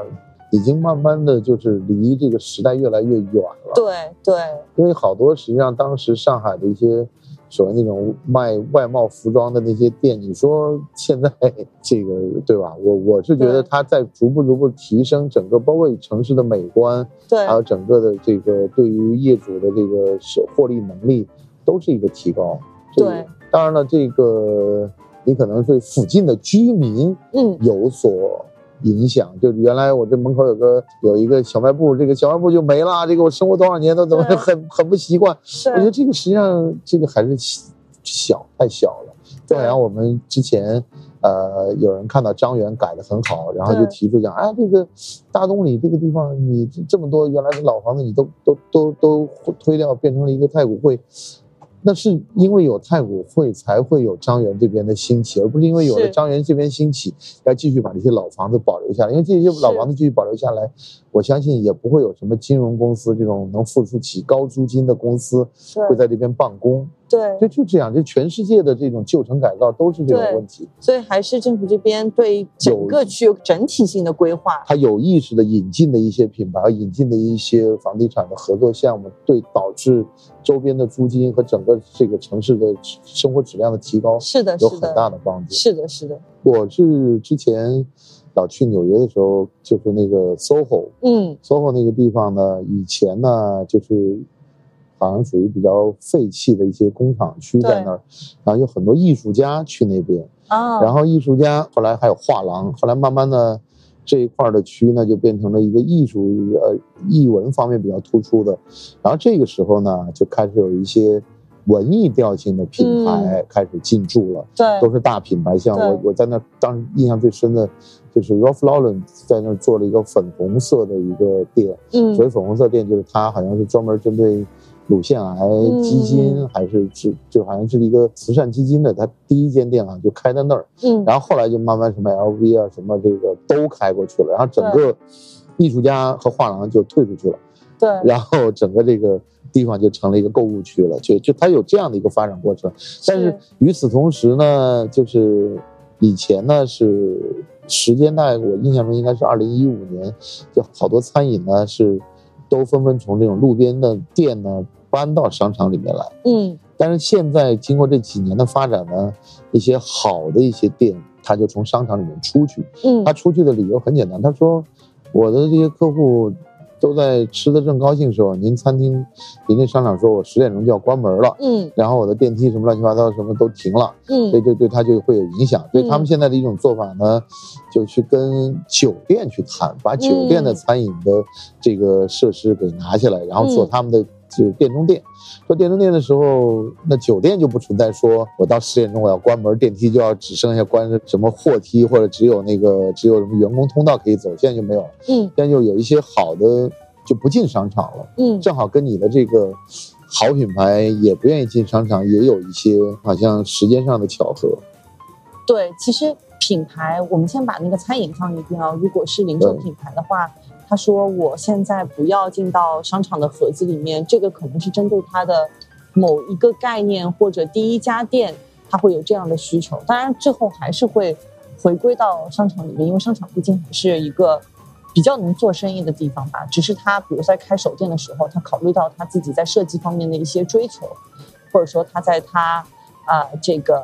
已经慢慢的就是离这个时代越来越远了。对对，因为好多实际上当时上海的一些。所谓那种卖外贸服装的那些店，你说现在这个对吧？我我是觉得它在逐步逐步提升整个，包括城市的美观，对，还有整个的这个对于业主的这个获利能力，都是一个提高。对，当然了，这个你可能对附近的居民嗯有所。影响就是原来我这门口有个有一个小卖部，这个小卖部就没了。这个我生活多少年都怎么很很不习惯。我觉得这个实际上这个还是小太小了。就好像我们之前呃有人看到张园改的很好，然后就提出讲，哎，这个大东里这个地方你这么多原来的老房子你都都都都推掉，变成了一个太古汇。那是因为有太古汇才会有张园这边的兴起，而不是因为有了张园这边兴起，要继续把这些老房子保留下来。因为这些老房子继续保留下来，我相信也不会有什么金融公司这种能付出起高租金的公司会在这边办公。对，就就这样，就全世界的这种旧城改造都是这种问题。所以还是政府这边对整个区有整体性的规划，他有意识的引进的一些品牌，引进的一些房地产的合作项目，对导致周边的租金和整个这个城市的生活质量的提高，是的，有很大的帮助。是的，是的。我是之前老去纽约的时候，就是那个 SOHO，嗯，SOHO 那个地方呢，以前呢就是。好像属于比较废弃的一些工厂区在那儿，然后有很多艺术家去那边啊。然后艺术家后来还有画廊，后来慢慢的这一块的区呢就变成了一个艺术呃艺文方面比较突出的。然后这个时候呢就开始有一些文艺调性的品牌开始进驻了，对，都是大品牌。像我我在那当时印象最深的就是 Ralph Lauren 在那做了一个粉红色的一个店，嗯，所以粉红色店就是它好像是专门针对。乳腺癌基金还是是就好像是一个慈善基金的，它第一间店啊就开在那儿，嗯，然后后来就慢慢什么 LV 啊什么这个都开过去了，然后整个艺术家和画廊就退出去了，对，[laughs] 然后整个这个地方就成了一个购物区了，就就它有这样的一个发展过程，但是与此同时呢，就是以前呢是时间大概我印象中应该是二零一五年，就好多餐饮呢是。都纷纷从这种路边的店呢搬到商场里面来，嗯，但是现在经过这几年的发展呢，一些好的一些店，他就从商场里面出去，嗯，他出去的理由很简单，他说我的这些客户。都在吃的正高兴时候，您餐厅、您那商场说，我十点钟就要关门了，嗯，然后我的电梯什么乱七八糟什么都停了，嗯，所以就对，他就会有影响。所以他们现在的一种做法呢，就去跟酒店去谈，把酒店的餐饮的这个设施给拿下来，然后做他们的。就店中店，做店中店的时候，那酒店就不存在说我到十点钟我要关门，电梯就要只剩下关什么货梯，或者只有那个只有什么员工通道可以走，现在就没有了。嗯，现在就有一些好的就不进商场了。嗯，正好跟你的这个好品牌也不愿意进商场，也有一些好像时间上的巧合。对，其实品牌，我们先把那个餐饮放一边啊。如果是零售品牌的话。他说：“我现在不要进到商场的盒子里面，这个可能是针对他的某一个概念或者第一家店，他会有这样的需求。当然，最后还是会回归到商场里面，因为商场毕竟还是一个比较能做生意的地方吧。只是他，比如在开手店的时候，他考虑到他自己在设计方面的一些追求，或者说他在他啊这个。”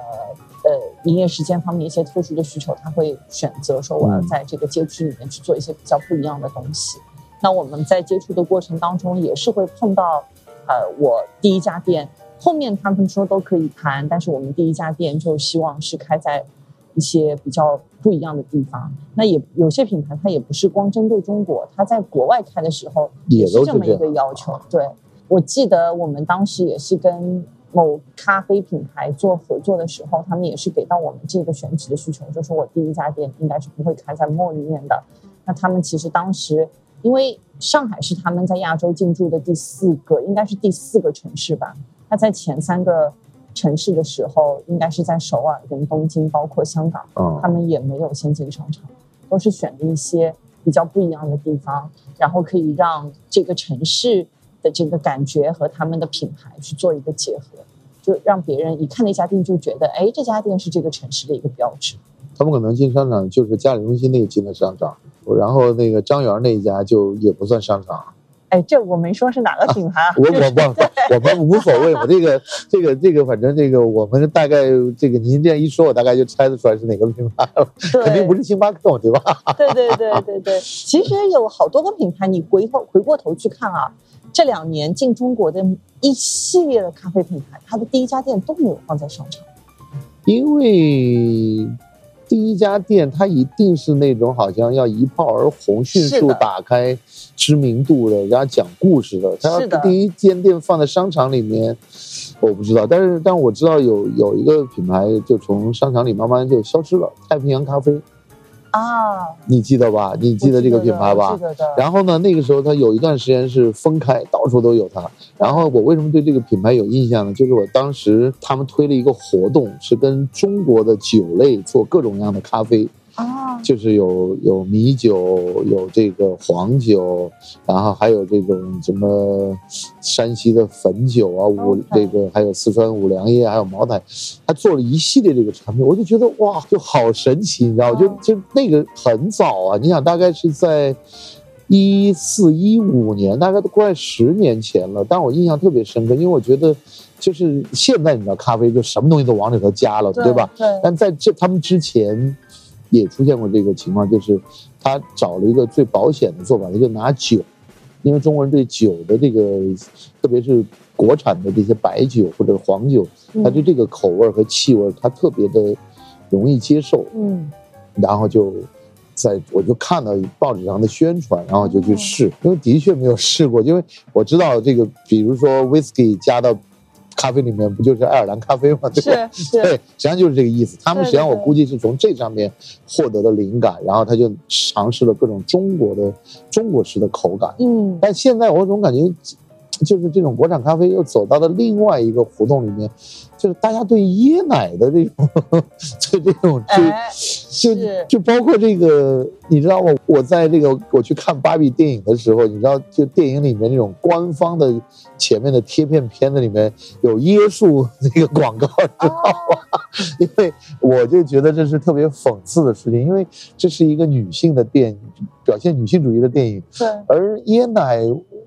呃，营业时间方面一些特殊的需求，他会选择说我要在这个街区里面去做一些比较不一样的东西。那我们在接触的过程当中，也是会碰到，呃，我第一家店后面他们说都可以谈，但是我们第一家店就希望是开在一些比较不一样的地方。那也有些品牌它也不是光针对中国，它在国外开的时候也是这么一个要求。对，我记得我们当时也是跟。某咖啡品牌做合作的时候，他们也是给到我们这个选址的需求，就是我第一家店应该是不会开在 mall 里面的，那他们其实当时，因为上海是他们在亚洲进驻的第四个，应该是第四个城市吧。那在前三个城市的时候，应该是在首尔跟东京，包括香港，嗯。他们也没有先进商场，都是选的一些比较不一样的地方，然后可以让这个城市的这个感觉和他们的品牌去做一个结合，就让别人一看那家店就觉得，哎，这家店是这个城市的一个标志。他们可能进商场就是嘉里中心那个进的商场，然后那个张园那一家就也不算商场。哎，这我没说是哪个品牌啊，我我我，我们无所谓我。[laughs] 这个这个这个，反正这个我们大概这个您这样一说，我大概就猜得出来是哪个品牌了，肯定不是星巴克嘛，对吧？对对对对对，其实有好多个品牌，你回头回过头去看啊，这两年进中国的一系列的咖啡品牌，它的第一家店都没有放在商场。因为第一家店它一定是那种好像要一炮而红、迅速打开知名度的，然后讲故事的。它第一间店放在商场里面，我不知道，但是但我知道有有一个品牌就从商场里慢慢就消失了，太平洋咖啡，啊，你记得吧？你记得这个品牌吧我？记得的。然后呢，那个时候它有一段时间是分开，到处都有它。然后我为什么对这个品牌有印象呢？就是我当时他们推了一个活动，是跟中国的酒类做各种各样的咖啡，啊，就是有有米酒，有这个黄酒，然后还有这种什么山西的汾酒啊，五这个还有四川五粮液，还有茅台，他做了一系列这个产品，我就觉得哇，就好神奇，你知道？就嗯就那个很早啊，你想大概是在。一四一五年，大概都快十年前了，但我印象特别深刻，因为我觉得，就是现在你知道，咖啡就什么东西都往里头加了，对吧？？对，但在这他们之前也出现过这个情况，就是他找了一个最保险的做法，他就拿酒，因为中国人对酒的这个，特别是国产的这些白酒或者黄酒，他对这个口味和气味，他特别的容易接受，嗯然后就。在我就看到报纸上的宣传，然后就去试，因为的确没有试过，因为我知道这个，比如说 whisky 加到咖啡里面，不就是爱尔兰咖啡吗？对吧？是是，对，实际上就是这个意思。他们实际上我估计是从这上面获得的灵感，然后他就尝试了各种中国的中国式的口感。嗯，但现在我总感觉，就是这种国产咖啡又走到了另外一个胡同里面，就是大家对椰奶的这种，[laughs] 对这种追。哎，就是就包括这个，你知道吗？我在这个我去看芭比电影的时候，你知道，就电影里面那种官方的前面的贴片片子里面有椰树那个广告，[laughs] 知道吗？因为我就觉得这是特别讽刺的事情，因为这是一个女性的电影，表现女性主义的电影，对，而椰奶，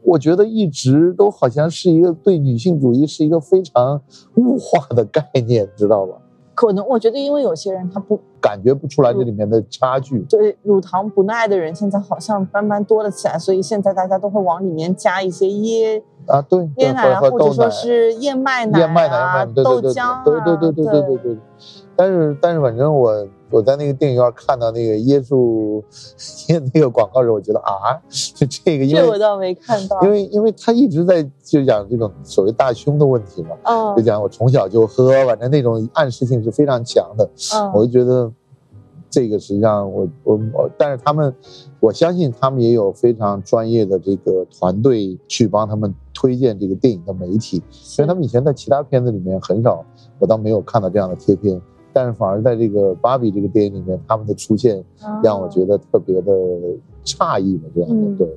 我觉得一直都好像是一个对女性主义是一个非常物化的概念，知道吧？可能我觉得，因为有些人他不感觉不出来这里面的差距。对乳糖不耐的人，现在好像慢慢多了起来，所以现在大家都会往里面加一些椰啊，对，椰奶啊，或者说是燕麦奶燕麦奶、啊、豆浆啊，对对对对对对对。但是但是，反正我我在那个电影院看到那个椰树椰那个广告时，我觉得啊，就这个，因为这我倒没看到，因为因为他一直在就讲这种所谓大胸的问题嘛，就嗯讲我从小就喝，反正那种暗示性是非常强的。我嗯就觉得这个实际上我我我，但是他们，我相信他们也有非常专业的这个团队去帮他们推荐这个电影的媒体，所以他们以前在其他片子里面很少，我倒没有看到这样的贴片，但是反而在这个芭比这个电影里面，他们的出现让我觉得特别的诧异吧，这样的嗯对。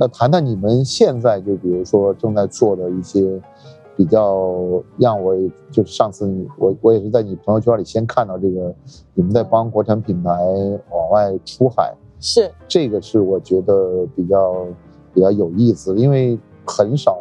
那谈谈你们现在就比如说正在做的一些比较让我就是上次你我我也是在你朋友圈里先看到这个你们在帮国产品牌往外出海，是这个是我觉得比较比较有意思，因为很少。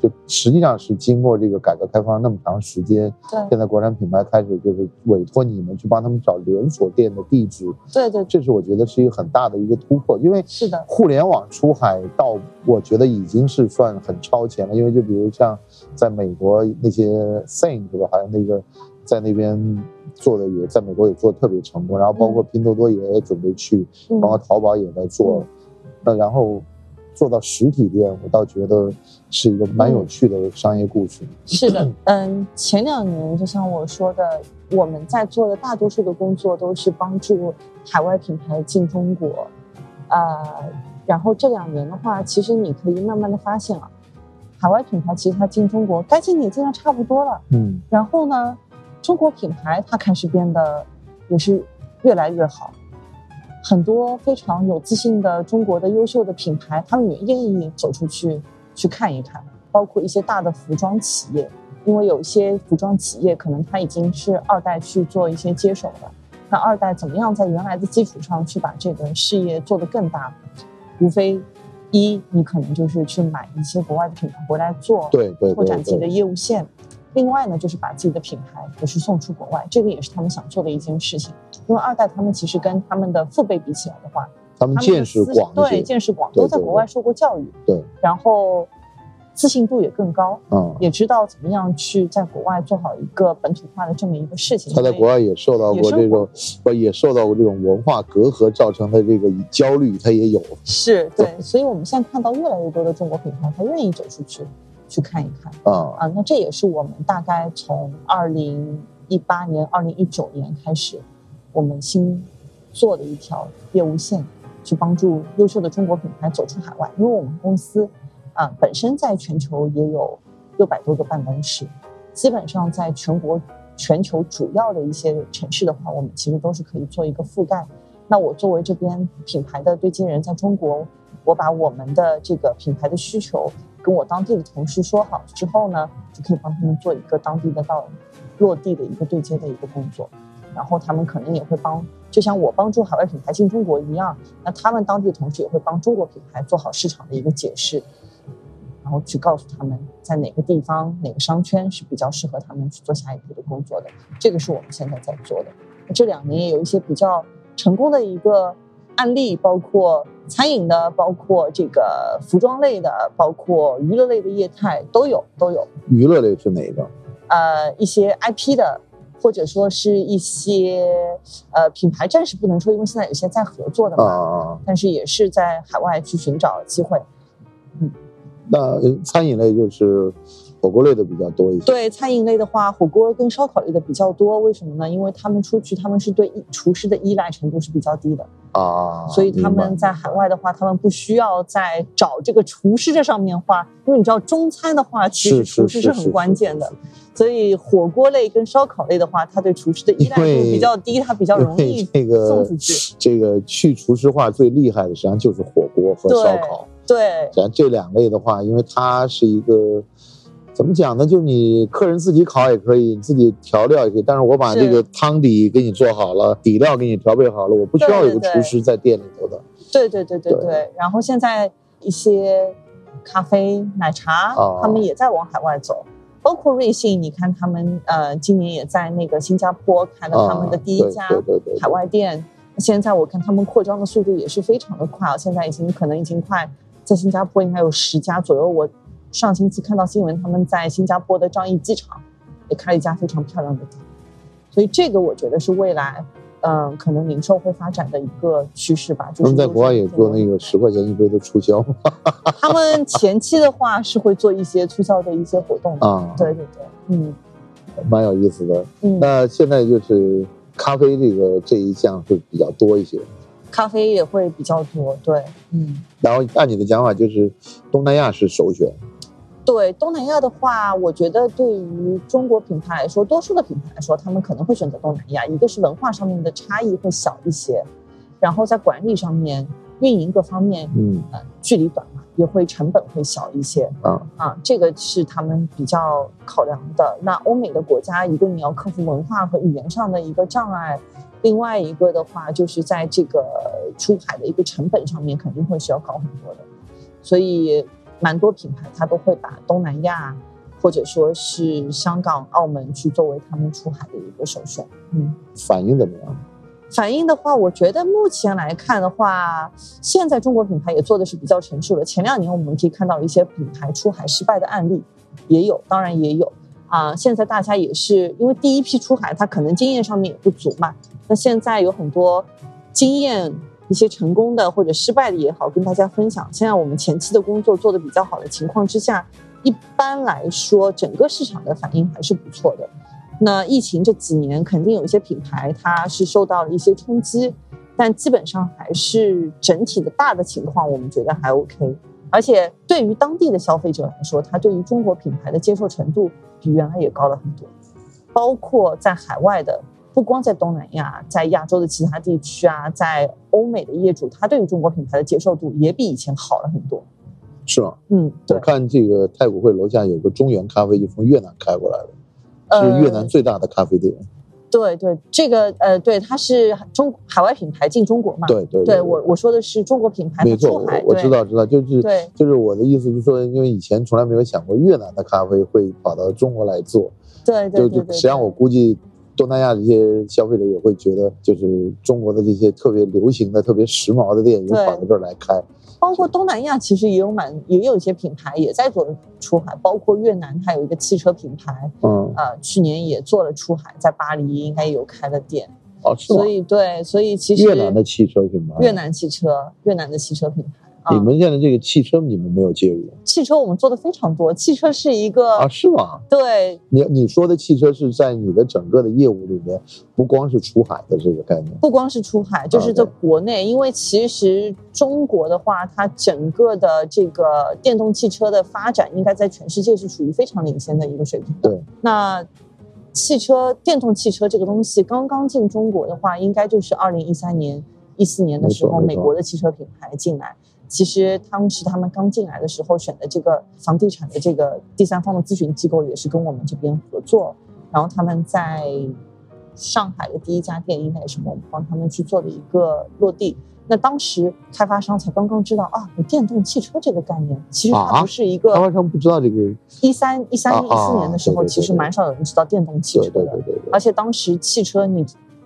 就实际上是经过这个改革开放那么长时间，对现在国产品牌开始就是委托你们去帮他们找连锁店的地址，对对这是我觉得是一个很大的一个突破，因为是的，互联网出海到我觉得已经是算很超前了，因为就比如像在美国那些 Sing 是吧，好像那个在那边做的也在美国也做的特别成功，然后包括拼多多也准备去，嗯。包括淘宝也在做，那然后做到实体店，我倒觉得是一个蛮有趣的商业故事。是的，[laughs] 嗯，前两年就像我说的，我们在做的大多数的工作都是帮助海外品牌进中国。呃，然后这两年的话，其实你可以慢慢的发现啊，海外品牌其实它进中国该进也进的差不多了，嗯然后呢，中国品牌它开始变得也是越来越好，很多非常有自信的中国的优秀的品牌，他们也愿意走出去去看一看，包括一些大的服装企业，因为有一些服装企业可能它已经是二代去做一些接手了，那二代怎么样在原来的基础上去把这个事业做得更大？无非一，你可能就是去买一些国外的品牌回来做，对对拓展自己的，业务线。另外呢，就是把自己的品牌也是送出国外，这个也是他们想做的一件事情。因为二代他们其实跟他们的父辈比起来的话，他们见识广，对见识广，都在国外受过教育，对，然后自信度也更高，嗯，也知道怎么样去在国外做好一个本土化的这么一个事情。他在国外也受到过这种，不也受到过这种文化隔阂造成的这个焦虑，他也有。是对，所以我们现在看到越来越多的中国品牌，他愿意走出去去看一看。啊，啊，那这也是我们大概从二零一八年、二零一九年开始，我们新做的一条业务线，去帮助优秀的中国品牌走出海外。因为我们公司啊本身在全球也有六百多个办公室，基本上在全国、全球主要的一些城市的话，我们其实都是可以做一个覆盖。那我作为这边品牌的对接人，在中国，我把我们的这个品牌的需求跟我当地的同事说好之后呢，就可以帮他们做一个当地的到落地的一个对接的一个工作，然后他们可能也会帮，就像我帮助海外品牌进中国一样，那他们当地同事也会帮中国品牌做好市场的一个解释，然后去告诉他们在哪个地方、哪个商圈是比较适合他们去做下一步的工作的，这个是我们现在在做的。这两年也有一些比较成功的一个案例，包括餐饮的，包括这个服装类的，包括娱乐类的业态都有都有。娱乐类是哪一个？呃，一些 IP 的，或者说是一些呃品牌，暂时不能说，因为现在有些在合作的啊嘛，啊啊！但是也是在海外去寻找机会。那呃餐饮类就是火锅类的比较多一些。对餐饮类的话，火锅跟烧烤类的比较多，为什么呢？因为他们出去，他们是对厨师的依赖程度是比较低的。啊，所以他们在海外的话，他们不需要在找这个厨师这上面花，因为你知道中餐的话，其实厨师是很关键的是。是所以火锅类跟烧烤类的话，它对厨师的依赖度比较低，它比较容易这个送出去。这个去厨师化最厉害的，实际上就是火锅和烧烤。对实际上这两类的话，因为它是一个怎么讲呢？就是你客人自己烤也可以，你自己调料也可以，但是我把这个汤底给你做好了，底料给你调配好了，我不需要有个厨师在店里头的。对对对对对对。然后现在一些咖啡、奶茶，哦他们也在往海外走。包括瑞幸，你看他们呃，今年也在那个新加坡开了他们的第一家对对对对海外店。现在我看他们扩张的速度也是非常的快啊，现在已经可能已经快在新加坡应该有十家左右。我上星期看到新闻，他们在新加坡的樟宜机场也开了一家非常漂亮的店，所以这个我觉得是未来嗯、可能零售会发展的一个趋势吧。就是他们在国外也做那个十块钱一杯的促销 [laughs] 他们前期的话是会做一些促销的一些活动。啊，对对对，嗯蛮有意思的。嗯，那现在就是咖啡这个这一项会比较多一些。咖啡也会比较多。对，嗯，然后按你的讲法，就是东南亚是首选。对东南亚的话，我觉得对于中国品牌来说，多数的品牌来说，他们可能会选择东南亚。一个是文化上面的差异会小一些，然后在管理上面、运营各方面，嗯呃，距离短嘛，也会成本会小一些。啊，啊，这个是他们比较考量的。那欧美的国家，一个你要克服文化和语言上的一个障碍，另外一个的话，就是在这个出海的一个成本上面，肯定会是要高很多的。所以，蛮多品牌它都会把东南亚或者说是香港、澳门去作为他们出海的一个首选。嗯。反应怎么样？反应的话，我觉得目前来看的话，现在中国品牌也做的是比较成熟的。前两年我们可以看到一些品牌出海失败的案例，也有，当然也有啊。现在大家也是因为第一批出海，它可能经验上面也不足嘛。那现在有很多经验，一些成功的或者失败的也好，跟大家分享。现在我们前期的工作做得比较好的情况之下，一般来说整个市场的反应还是不错的。那疫情这几年，肯定有一些品牌它是受到了一些冲击，但基本上还是整体的大的情况，我们觉得还 OK。而且对于当地的消费者来说，他对于中国品牌的接受程度比原来也高了很多。包括在海外的，不光在东南亚，在亚洲的其他地区啊，在欧美的业主，他对于中国品牌的接受度也比以前好了很多。是吗？嗯，我，看这个太古汇楼下有个中原咖啡，就从越南开过来的，呃是越南最大的咖啡店。对对，这个呃，对，它是中海外品牌进中国嘛？对对对我我说的是中国品牌没错，我我知道知道，就是对就是我的意思就是说，因为以前从来没有想过越南的咖啡会跑到中国来做，对对对对，实际上我估计东南亚这些消费者也会觉得，就是中国的这些特别流行的、特别时髦的店，也跑到这儿来开。包括东南亚其实也有蛮也有一些品牌也在做出海，包括越南它有一个汽车品牌，嗯，呃，去年也做了出海，在巴黎应该有开了店，哦，是吗所？以对，所以其实越南的汽车品牌，越南汽车越南的汽车品牌啊你，们现在这个汽车你们没有介入汽车我们做的非常多，汽车是一个、啊？是吗？对你你说的汽车是在你的整个的业务里面，不光是出海的这个概念。不光是出海，就是在国内，因为其实中国的话，它整个的这个电动汽车的发展，应该在全世界是处于非常领先的一个水平的。对，那汽车电动汽车这个东西刚刚进中国的话，应该就是二零一三年、一四年的时候，美国的汽车品牌进来。其实当时他们刚进来的时候选的这个房地产的这个第三方的咨询机构也是跟我们这边合作，然后他们在上海的第一家店应该也是我们帮他们去做的一个落地。那当时开发商才刚刚知道啊，有电动汽车这个概念，其实它啊不是一个开发商不知道这个，一三一三年、一啊四年的时候，其实蛮少有人知道电动汽车的。对对对对，而且当时汽车你，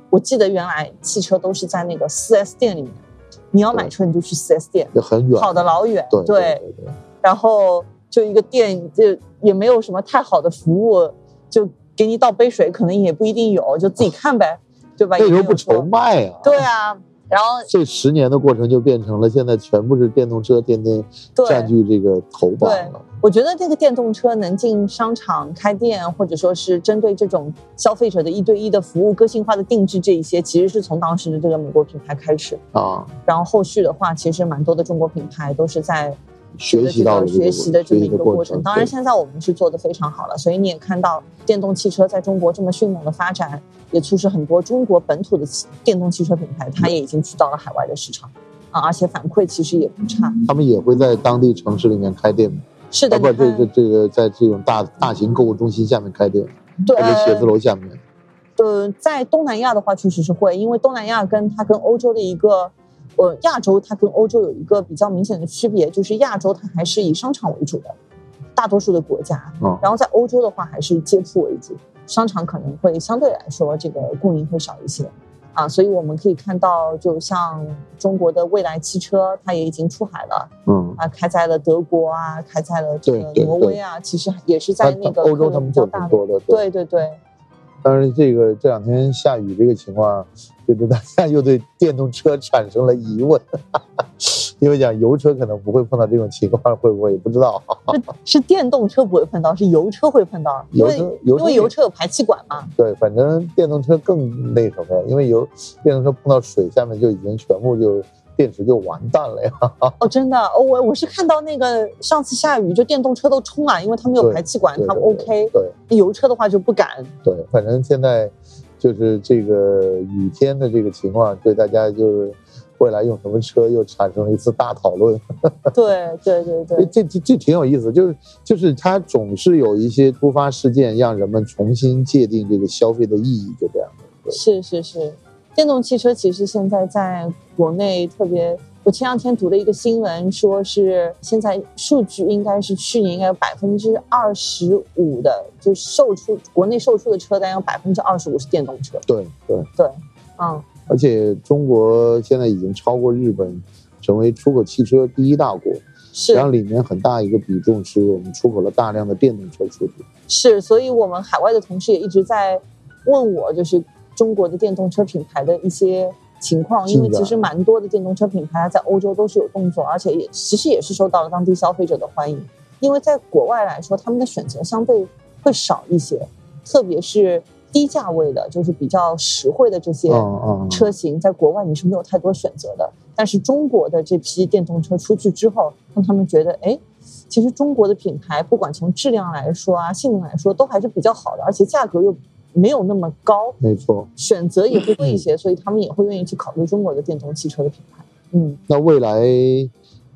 我记得原来汽车都是在那个四 S 店里面，你要买车你就去 4S 店，也很远，跑得老远。对然后就一个店，就也没有什么太好的服务，就给你倒杯水，可能也不一定有，就自己看呗，对吧？那时候不愁卖啊。对啊，然后这十年的过程就变成了现在全部是电动车天天占据这个头版了。我觉得这个电动车能进商场开店，或者说是针对这种消费者的一对一的服务、个性化的定制这一些，其实是从当时的这个美国品牌开始。啊，然后后续的话，其实蛮多的中国品牌都是在学习到学习的这么一个过程。当然，现在我们是做的非常好了，所以你也看到电动汽车在中国这么迅猛的发展，也促使很多中国本土的汽电动汽车品牌，它也已经去到了海外的市场啊，而且反馈其实也不差。他们也会在当地城市里面开店吗？是的，啊，不，这这这个在这种大大型购物中心下面开店，对或者写字楼下面。呃，在东南亚的话，确实是会，因为东南亚跟它跟欧洲的一个，呃，亚洲它跟欧洲有一个比较明显的区别，就是亚洲它还是以商场为主的，大多数的国家，嗯然后在欧洲的话还是街铺为主，商场可能会相对来说这个供应会少一些，啊，所以我们可以看到，就像中国的蔚来汽车，它也已经出海了，嗯，啊，开在了德国啊，开在了这个挪威啊，其实也是在那个欧洲可能他们做比较大的，多的。对对对。但是这个这两天下雨这个情况，就是大家又对电动车产生了疑问，因为讲油车可能不会碰到这种情况，会不会也不知道。是是电动车不会碰到，是油车会碰到，因为油车因为油车有排气管嘛。对，反正电动车更那什么呀，因为油电动车碰到水下面就已经全部就电池就完蛋了呀。哦，真的，哦，我我是看到那个上次下雨就电动车都冲了，因为他们有排气管，他们 OK。对油车的话就不敢。对，反正现在就是这个雨天的这个情况，对大家就是未来用什么车又产生了一次大讨论。对对对对，这这这挺有意思，就是就是它总是有一些突发事件，让人们重新界定这个消费的意义，就这样是是是，电动汽车其实现在在国内特别。我前两天读了一个新闻，说是现在数据应该是去年应该有百分之二十五的，就售出国内售出的车单有百分之二十五是电动车。对对，对，嗯，而且中国现在已经超过日本，成为出口汽车第一大国。是然后里面很大一个比重是我们出口了大量的电动车出去。是，所以我们海外的同事也一直在问我，就是中国的电动车品牌的一些情况，因为其实蛮多的电动车品牌在欧洲都是有动作，而且也其实也是受到了当地消费者的欢迎。因为在国外来说，他们的选择相对会少一些，特别是低价位的，就是比较实惠的这些车型，在国外你是没有太多选择的。但是中国的这批电动车出去之后，让他们觉得，哎，其实中国的品牌不管从质量来说啊，性能来说都还是比较好的，而且价格又没有那么高，没错，选择也会贵一些，所以他们也会愿意去考虑中国的电动汽车的品牌。嗯，那未来。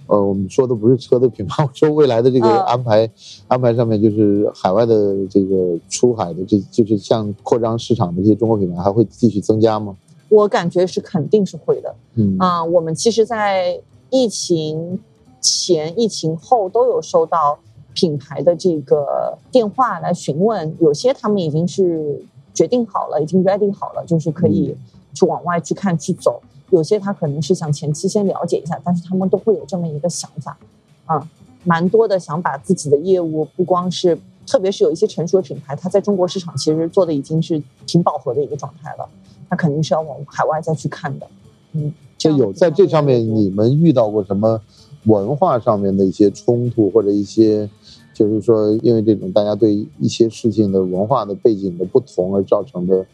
呃，我们说的不是车的品牌，我说未来的这个安排，安排上面就是海外的这个出海的，这就是像扩张市场的这些中国品牌还会继续增加吗？我感觉是肯定是会的。嗯啊，我们其实，在疫情前、疫情后都有收到品牌的这个电话来询问，有些他们已经是决定好了，已经 ready 好了，就是可以去往外去看、去走。有些他可能是想前期先了解一下，但是他们都会有这么一个想法，啊，蛮多的想把自己的业务不光是，特别是有一些成熟的品牌，它在中国市场其实做的已经是挺饱和的一个状态了，它肯定是要往海外再去看的，嗯，就有在这上面你们遇到过什么文化上面的一些冲突，或者一些就是说因为这种大家对一些事情的文化的背景的不同而造成的。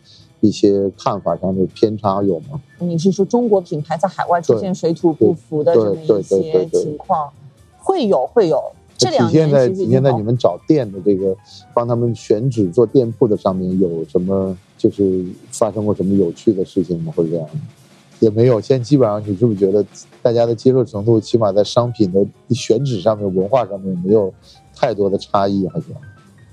一些看法上的偏差有吗？你是说中国品牌在海外出现水土不服的这么一些情况？会有，会有。这两年体现在体现在你们找店的这个帮他们选址做店铺的上面有什么？就是发生过什么有趣的事情吗？或者这样？也没有。现在基本上，你是不是觉得大家的接受程度，起码在商品的选址上面、文化上面没有太多的差异，还是？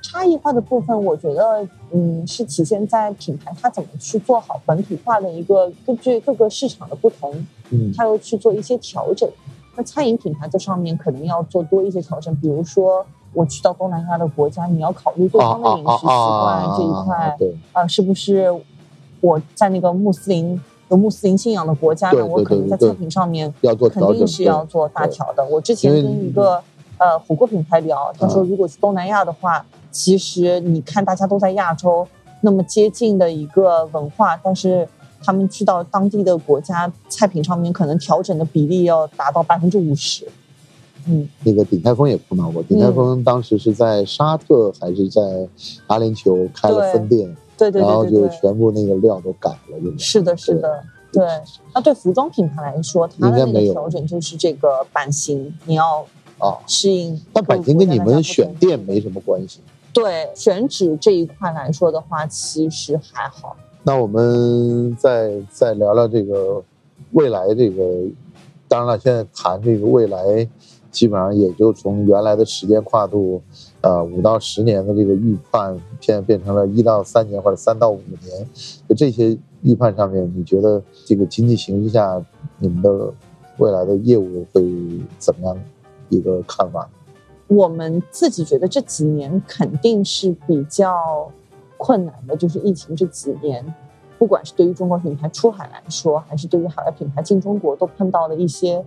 差异化的部分，我觉得，嗯，是体现在品牌它怎么去做好本土化的一个根据各个市场的不同，嗯，它要去做一些调整。那餐饮品牌这上面可能要做多一些调整，比如说我去到东南亚的国家，你要考虑对方的饮食习惯这一块，啊，是不是我在那个穆斯林有穆斯林信仰的国家呢？我可能在菜品上面要做肯定是要做大调的。我之前跟一个呃火锅品牌聊，他说如果去东南亚的话。其实你看，大家都在亚洲那么接近的一个文化，但是他们去到当地的国家，菜品上面可能调整的比例要达到百分之五十。嗯，那个鼎泰丰也碰到过，鼎泰丰当时是在沙特还是在阿联酋开了分店，对对对，然后就全部那个料都改了，是的，是的，对。那对服装品牌来说，它的那个调整就是这个版型，你要啊适应。但版型跟你们选店没什么关系。对选址这一块来说的话，其实还好。那我们再再聊聊这个未来这个，当然了，现在谈这个未来，基本上也就从原来的时间跨度，呃，五到十年的这个预判，现在变成了一到三年或者三到五年。就这些预判上面，你觉得这个经济形势下，你们的未来的业务会怎么样一个看法？我们自己觉得这几年肯定是比较困难的，就是疫情这几年，不管是对于中国品牌出海来说，还是对于海外品牌进中国，都碰到了一些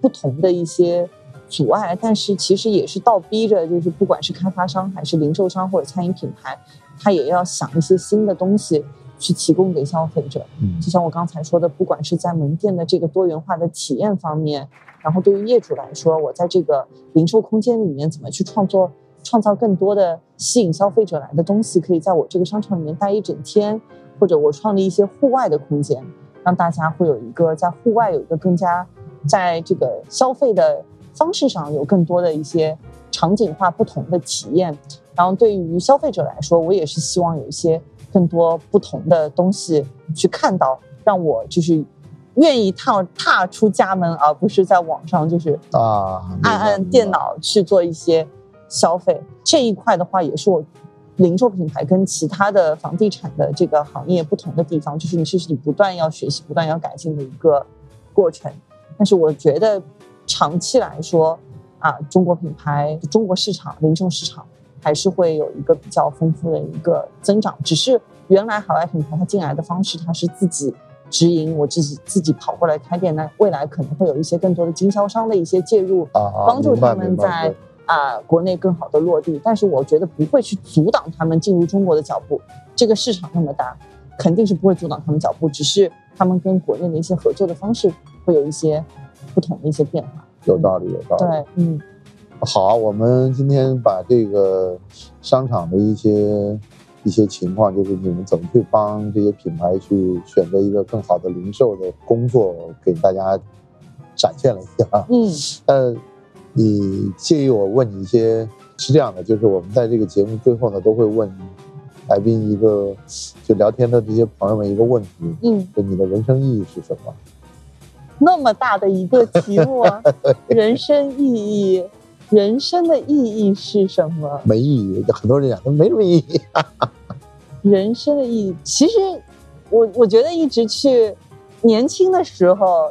不同的一些阻碍。但是其实也是倒逼着，就是不管是开发商还是零售商或者餐饮品牌，他也要想一些新的东西去提供给消费者。嗯，就像我刚才说的，不管是在门店的这个多元化的体验方面。然后对于业主来说，我在这个零售空间里面怎么去创作、创造更多的吸引消费者来的东西，可以在我这个商场里面待一整天，或者我创立一些户外的空间，让大家会有一个在户外有一个更加在这个消费的方式上有更多的一些场景化不同的体验。然后对于消费者来说，我也是希望有一些更多不同的东西去看到，让我就是。愿意踏踏出家门，而不是在网上就是啊按按电脑去做一些消费这一块的话，也是我零售品牌跟其他的房地产的这个行业不同的地方，就是你是你不断要学习、不断要改进的一个过程。但是我觉得长期来说啊，中国品牌、中国市场、零售市场还是会有一个比较丰富的一个增长。只是原来海外品牌它进来的方式，它是自己。直营，我自己自己跑过来开店，那未来可能会有一些更多的经销商的一些介入，帮助他们在啊国内更好的落地。但是我觉得不会去阻挡他们进入中国的脚步。这个市场那么大，肯定是不会阻挡他们脚步，只是他们跟国内的一些合作的方式会有一些不同的一些变化。有道理，有道理。对，嗯，好，我们今天把这个商场的一些一些情况，就是你们怎么去帮这些品牌去选择一个更好的零售的工作，给大家展现了一下。嗯，呃，你介意我问你一些？是这样的，就是我们在这个节目最后呢，都会问来宾一个，就聊天的这些朋友们一个问题，嗯，就你的人生意义是什么？那么大的一个题目啊，[laughs] 人生意义，人生的意义是什么？没意义，很多人讲都没什么意义。人生的意义，其实我我觉得一直去年轻的时候，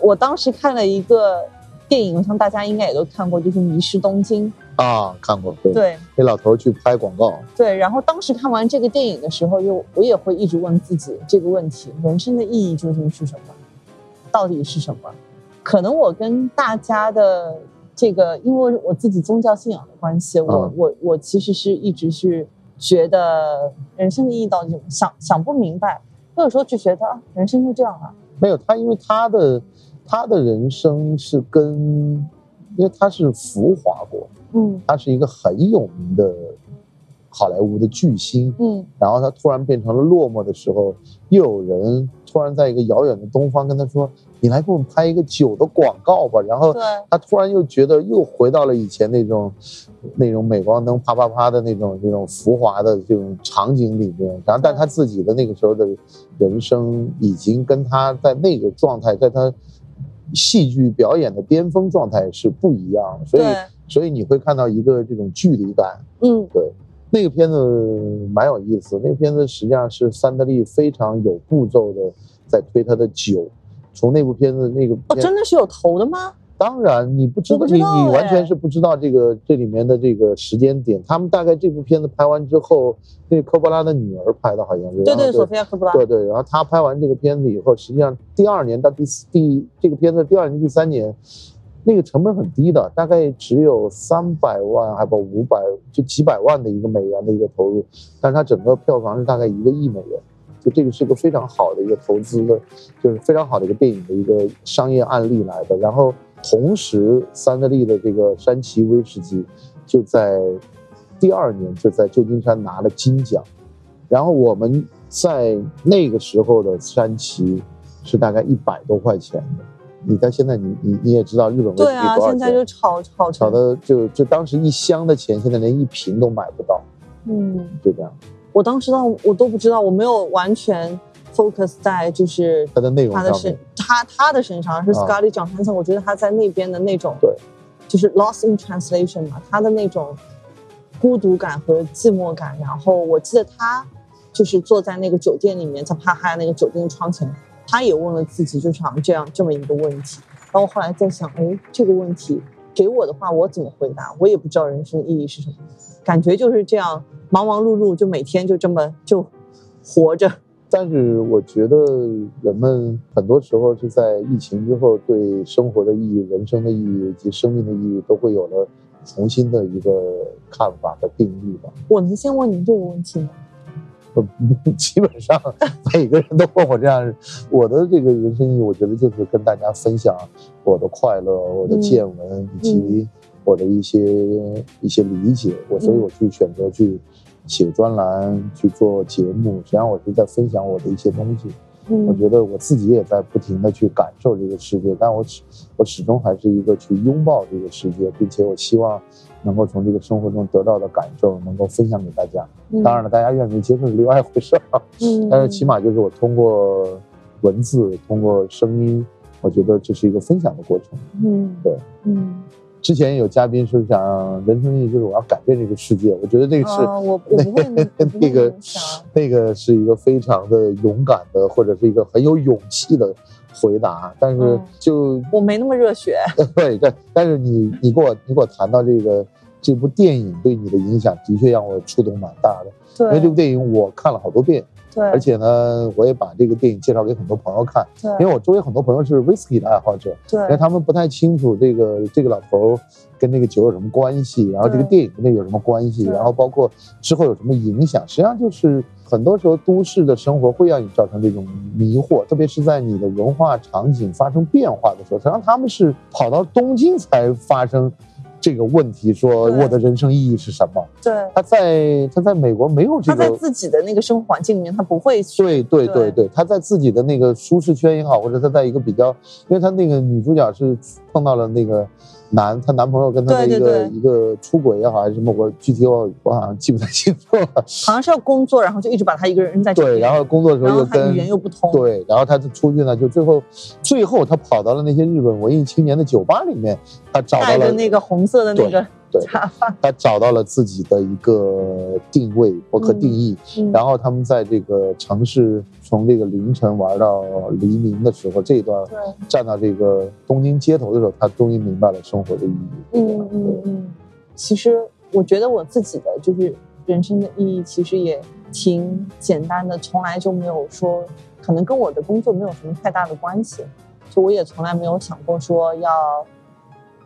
我当时看了一个电影，我想大家应该也都看过，就是《迷失东京》。啊，看过，对，对那老头去拍广告，对。然后当时看完这个电影的时候，又我也会一直问自己这个问题：人生的意义究竟是什么？到底是什么？可能我跟大家的这个，因为我自己宗教信仰的关系，我嗯我我其实是一直是觉得人生的意义到底想想不明白。我有时候就觉得啊，人生就这样了。没有他，因为他的他的人生是跟，因为他是浮华过，嗯他是一个很有名的好莱坞的巨星，嗯。然后他突然变成了落寞的时候，又有人突然在一个遥远的东方跟他说：“你来给我们拍一个酒的广告吧。”然后对。他突然又觉得又回到了以前那种那种镁光灯啪啪啪的那种那种浮华的这种场景里面，然后但他自己的那个时候的人生已经跟他在那个状态，在他戏剧表演的巅峰状态是不一样的，所以所以你会看到一个这种距离感。嗯。对，那个片子蛮有意思。那个片子实际上是三德利非常有步骤的在推他的酒。从那部片子那个哦，真的是有头的吗？当然你不知道，知道你你完全哎是不知道这个这里面的这个时间点。他们大概这部片子拍完之后，那个科波拉的女儿拍的好像是，对对，索菲亚科波拉。对对，然后他拍完这个片子以后，实际上第二年到第四第这个片子第二年第三年，那个成本很低的，大概只有三百万还不五百就几百万的一个美元的一个投入，但是它整个票房是大概一个亿美元，就这个是一个非常好的一个投资的，就是非常好的一个电影的一个商业案例来的。然后同时，三得利的这个山崎威士忌就在第二年就在旧金山拿了金奖。然后我们在那个时候的山崎是大概一百多块钱的，你在现在你你你也知道日本对啊？现在就炒炒炒的就就当时一箱的钱，现在连一瓶都买不到，嗯。就这样。我当时到我都不知道，我没有完全 focus 在就是他的内容他的身他他的身上是啊 Scarlett Johansson，、我觉得他在那边的那种对，就是 lost in translation 嘛，他的那种孤独感和寂寞感。然后我记得他就是坐在那个酒店里面，在帕哈那个酒店窗前，他也问了自己就像这样这么一个问题。然后我后来在想，哎，这个问题给我的话，我怎么回答？我也不知道人生的意义是什么，感觉就是这样忙忙碌碌，就每天就这么就活着。但是我觉得人们很多时候是在疫情之后，对生活的意义、人生的意义以及生命的意义都会有了重新的一个看法和定义吧。我能先问您这个问题吗？呃 [laughs] 基本上每个人都问我这样，我的这个人生意义，我觉得就是跟大家分享我的快乐、我的见闻以及我的一些一些理解。我所以我去选择去写专栏、去做节目，实际上我是在分享我的一些东西。嗯，我觉得我自己也在不停的去感受这个世界，但我始我始终还是一个去拥抱这个世界，并且我希望能够从这个生活中得到的感受能够分享给大家。嗯当然了，大家愿不愿意接受是另外一回事儿，嗯，[laughs] 但是起码就是我通过文字、通过声音，我觉得这是一个分享的过程。嗯，对，嗯，之前有嘉宾说想人生意义就是我要改变这个世界，我觉得这个是。啊，我我不会我不会 [laughs] 那个那个是一个非常的勇敢的，或者是一个很有勇气的回答，但是嗯。就、我没那么热血。[laughs] 对，但但是你你给我你给我谈到这个这部电影对你的影响，的确让我触动蛮大的，对。因为这部电影我看了好多遍，对，而且呢，我也把这个电影介绍给很多朋友看，对。因为我周围很多朋友是 whisky 的爱好者，对。因为他们不太清楚这个这个老头儿跟这个酒有什么关系，然后这个电影跟那个有什么关系，然后包括之后有什么影响，实际上就是很多时候都市的生活会让你造成这种迷惑，特别是在你的文化场景发生变化的时候，实际上他们是跑到东京才发生。这个问题，说我的人生意义是什么？对，他在他在美国没有这他在。自己的那个生活环境里面，他不会去对对对对对，他在自己的那个舒适圈也好，或者他在一个比较，因为他那个女主角是碰到了那个男，她男朋友跟她的一个一个出轨也好还是什么，我具体我我好像记不太清楚了。[laughs] 好像是要工作，然后就一直把她一个人扔在这对，然后工作的时候又跟语言又不通，对，然后她就出去呢，就最后最后她跑到了那些日本文艺青年的酒吧里面，她找到了那个红色的那个对，[laughs] 他找到了自己的一个定位或和定义，嗯然后他们在这个城市从这个凌晨玩到黎明的时候，这一段对，站到这个东京街头的时候，他终于明白了生活的意义。嗯嗯嗯。其实我觉得我自己的就是人生的意义，其实也挺简单的，从来就没有说，可能跟我的工作没有什么太大的关系，就我也从来没有想过说要。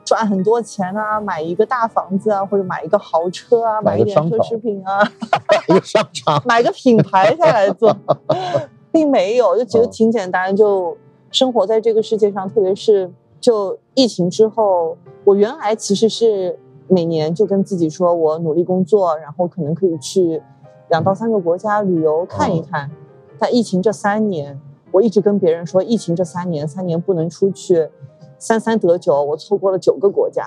赚很多钱啊，买一个大房子啊，或者买一个豪车啊，买买一点奢侈品啊，一个商场，买个品牌下来做，[laughs] 并没有，就觉得嗯挺简单。就生活在这个世界上，特别是就疫情之后，我原来其实是每年就跟自己说，我努力工作，然后可能可以去两到三个国家旅游看一看。但疫情这三年，我一直跟别人说，疫情这三年，三年不能出去。三三得九，我错过了九个国家，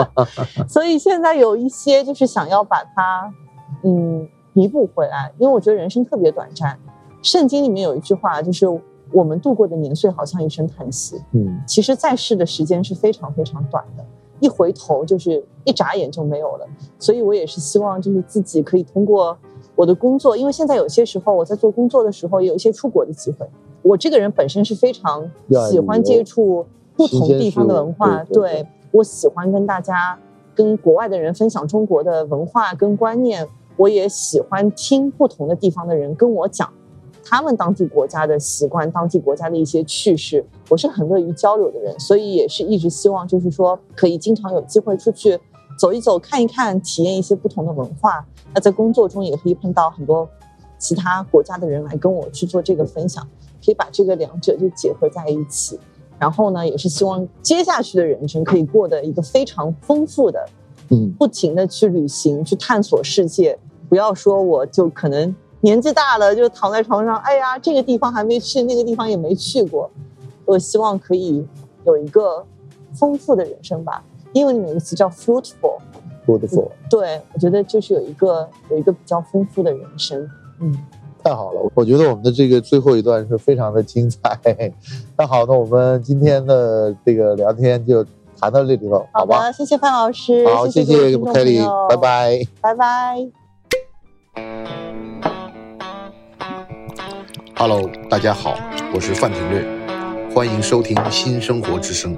[laughs] 所以现在有一些就是想要把它，嗯，弥补回来，因为我觉得人生特别短暂。圣经里面有一句话，就是我们度过的年岁好像一声叹息，嗯其实在世的时间是非常非常短的，一回头就是一眨眼就没有了。所以我也是希望就是自己可以通过我的工作，因为现在有些时候我在做工作的时候，有一些出国的机会。我这个人本身是非常喜欢接触不同地方的文化，对我喜欢跟大家、跟国外的人分享中国的文化跟观念，我也喜欢听不同的地方的人跟我讲他们当地国家的习惯、当地国家的一些趣事，我是很乐于交流的人，所以也是一直希望就是说可以经常有机会出去走一走、看一看、体验一些不同的文化。那在工作中也可以碰到很多其他国家的人来跟我去做这个分享，可以把这个两者就结合在一起。然后呢，也是希望接下去的人生可以过得一个非常丰富的，嗯不停的去旅行，去探索世界。不要说我就可能年纪大了就躺在床上，哎呀，这个地方还没去，那个地方也没去过。我希望可以有一个丰富的人生吧。英文里面有个词叫 fruitful，，beautiful，对我觉得就是有一个有一个比较丰富的人生。嗯，太好了！我觉得我们的这个最后一段是非常的精彩。那好，那我们今天的这个聊天就谈到这里头，好吧？的，谢谢范老师，好，谢谢各位谢听众朋 Kelly，友拜，拜。拜拜。Hello，大家好，我是范廷略，欢迎收听新生活之声。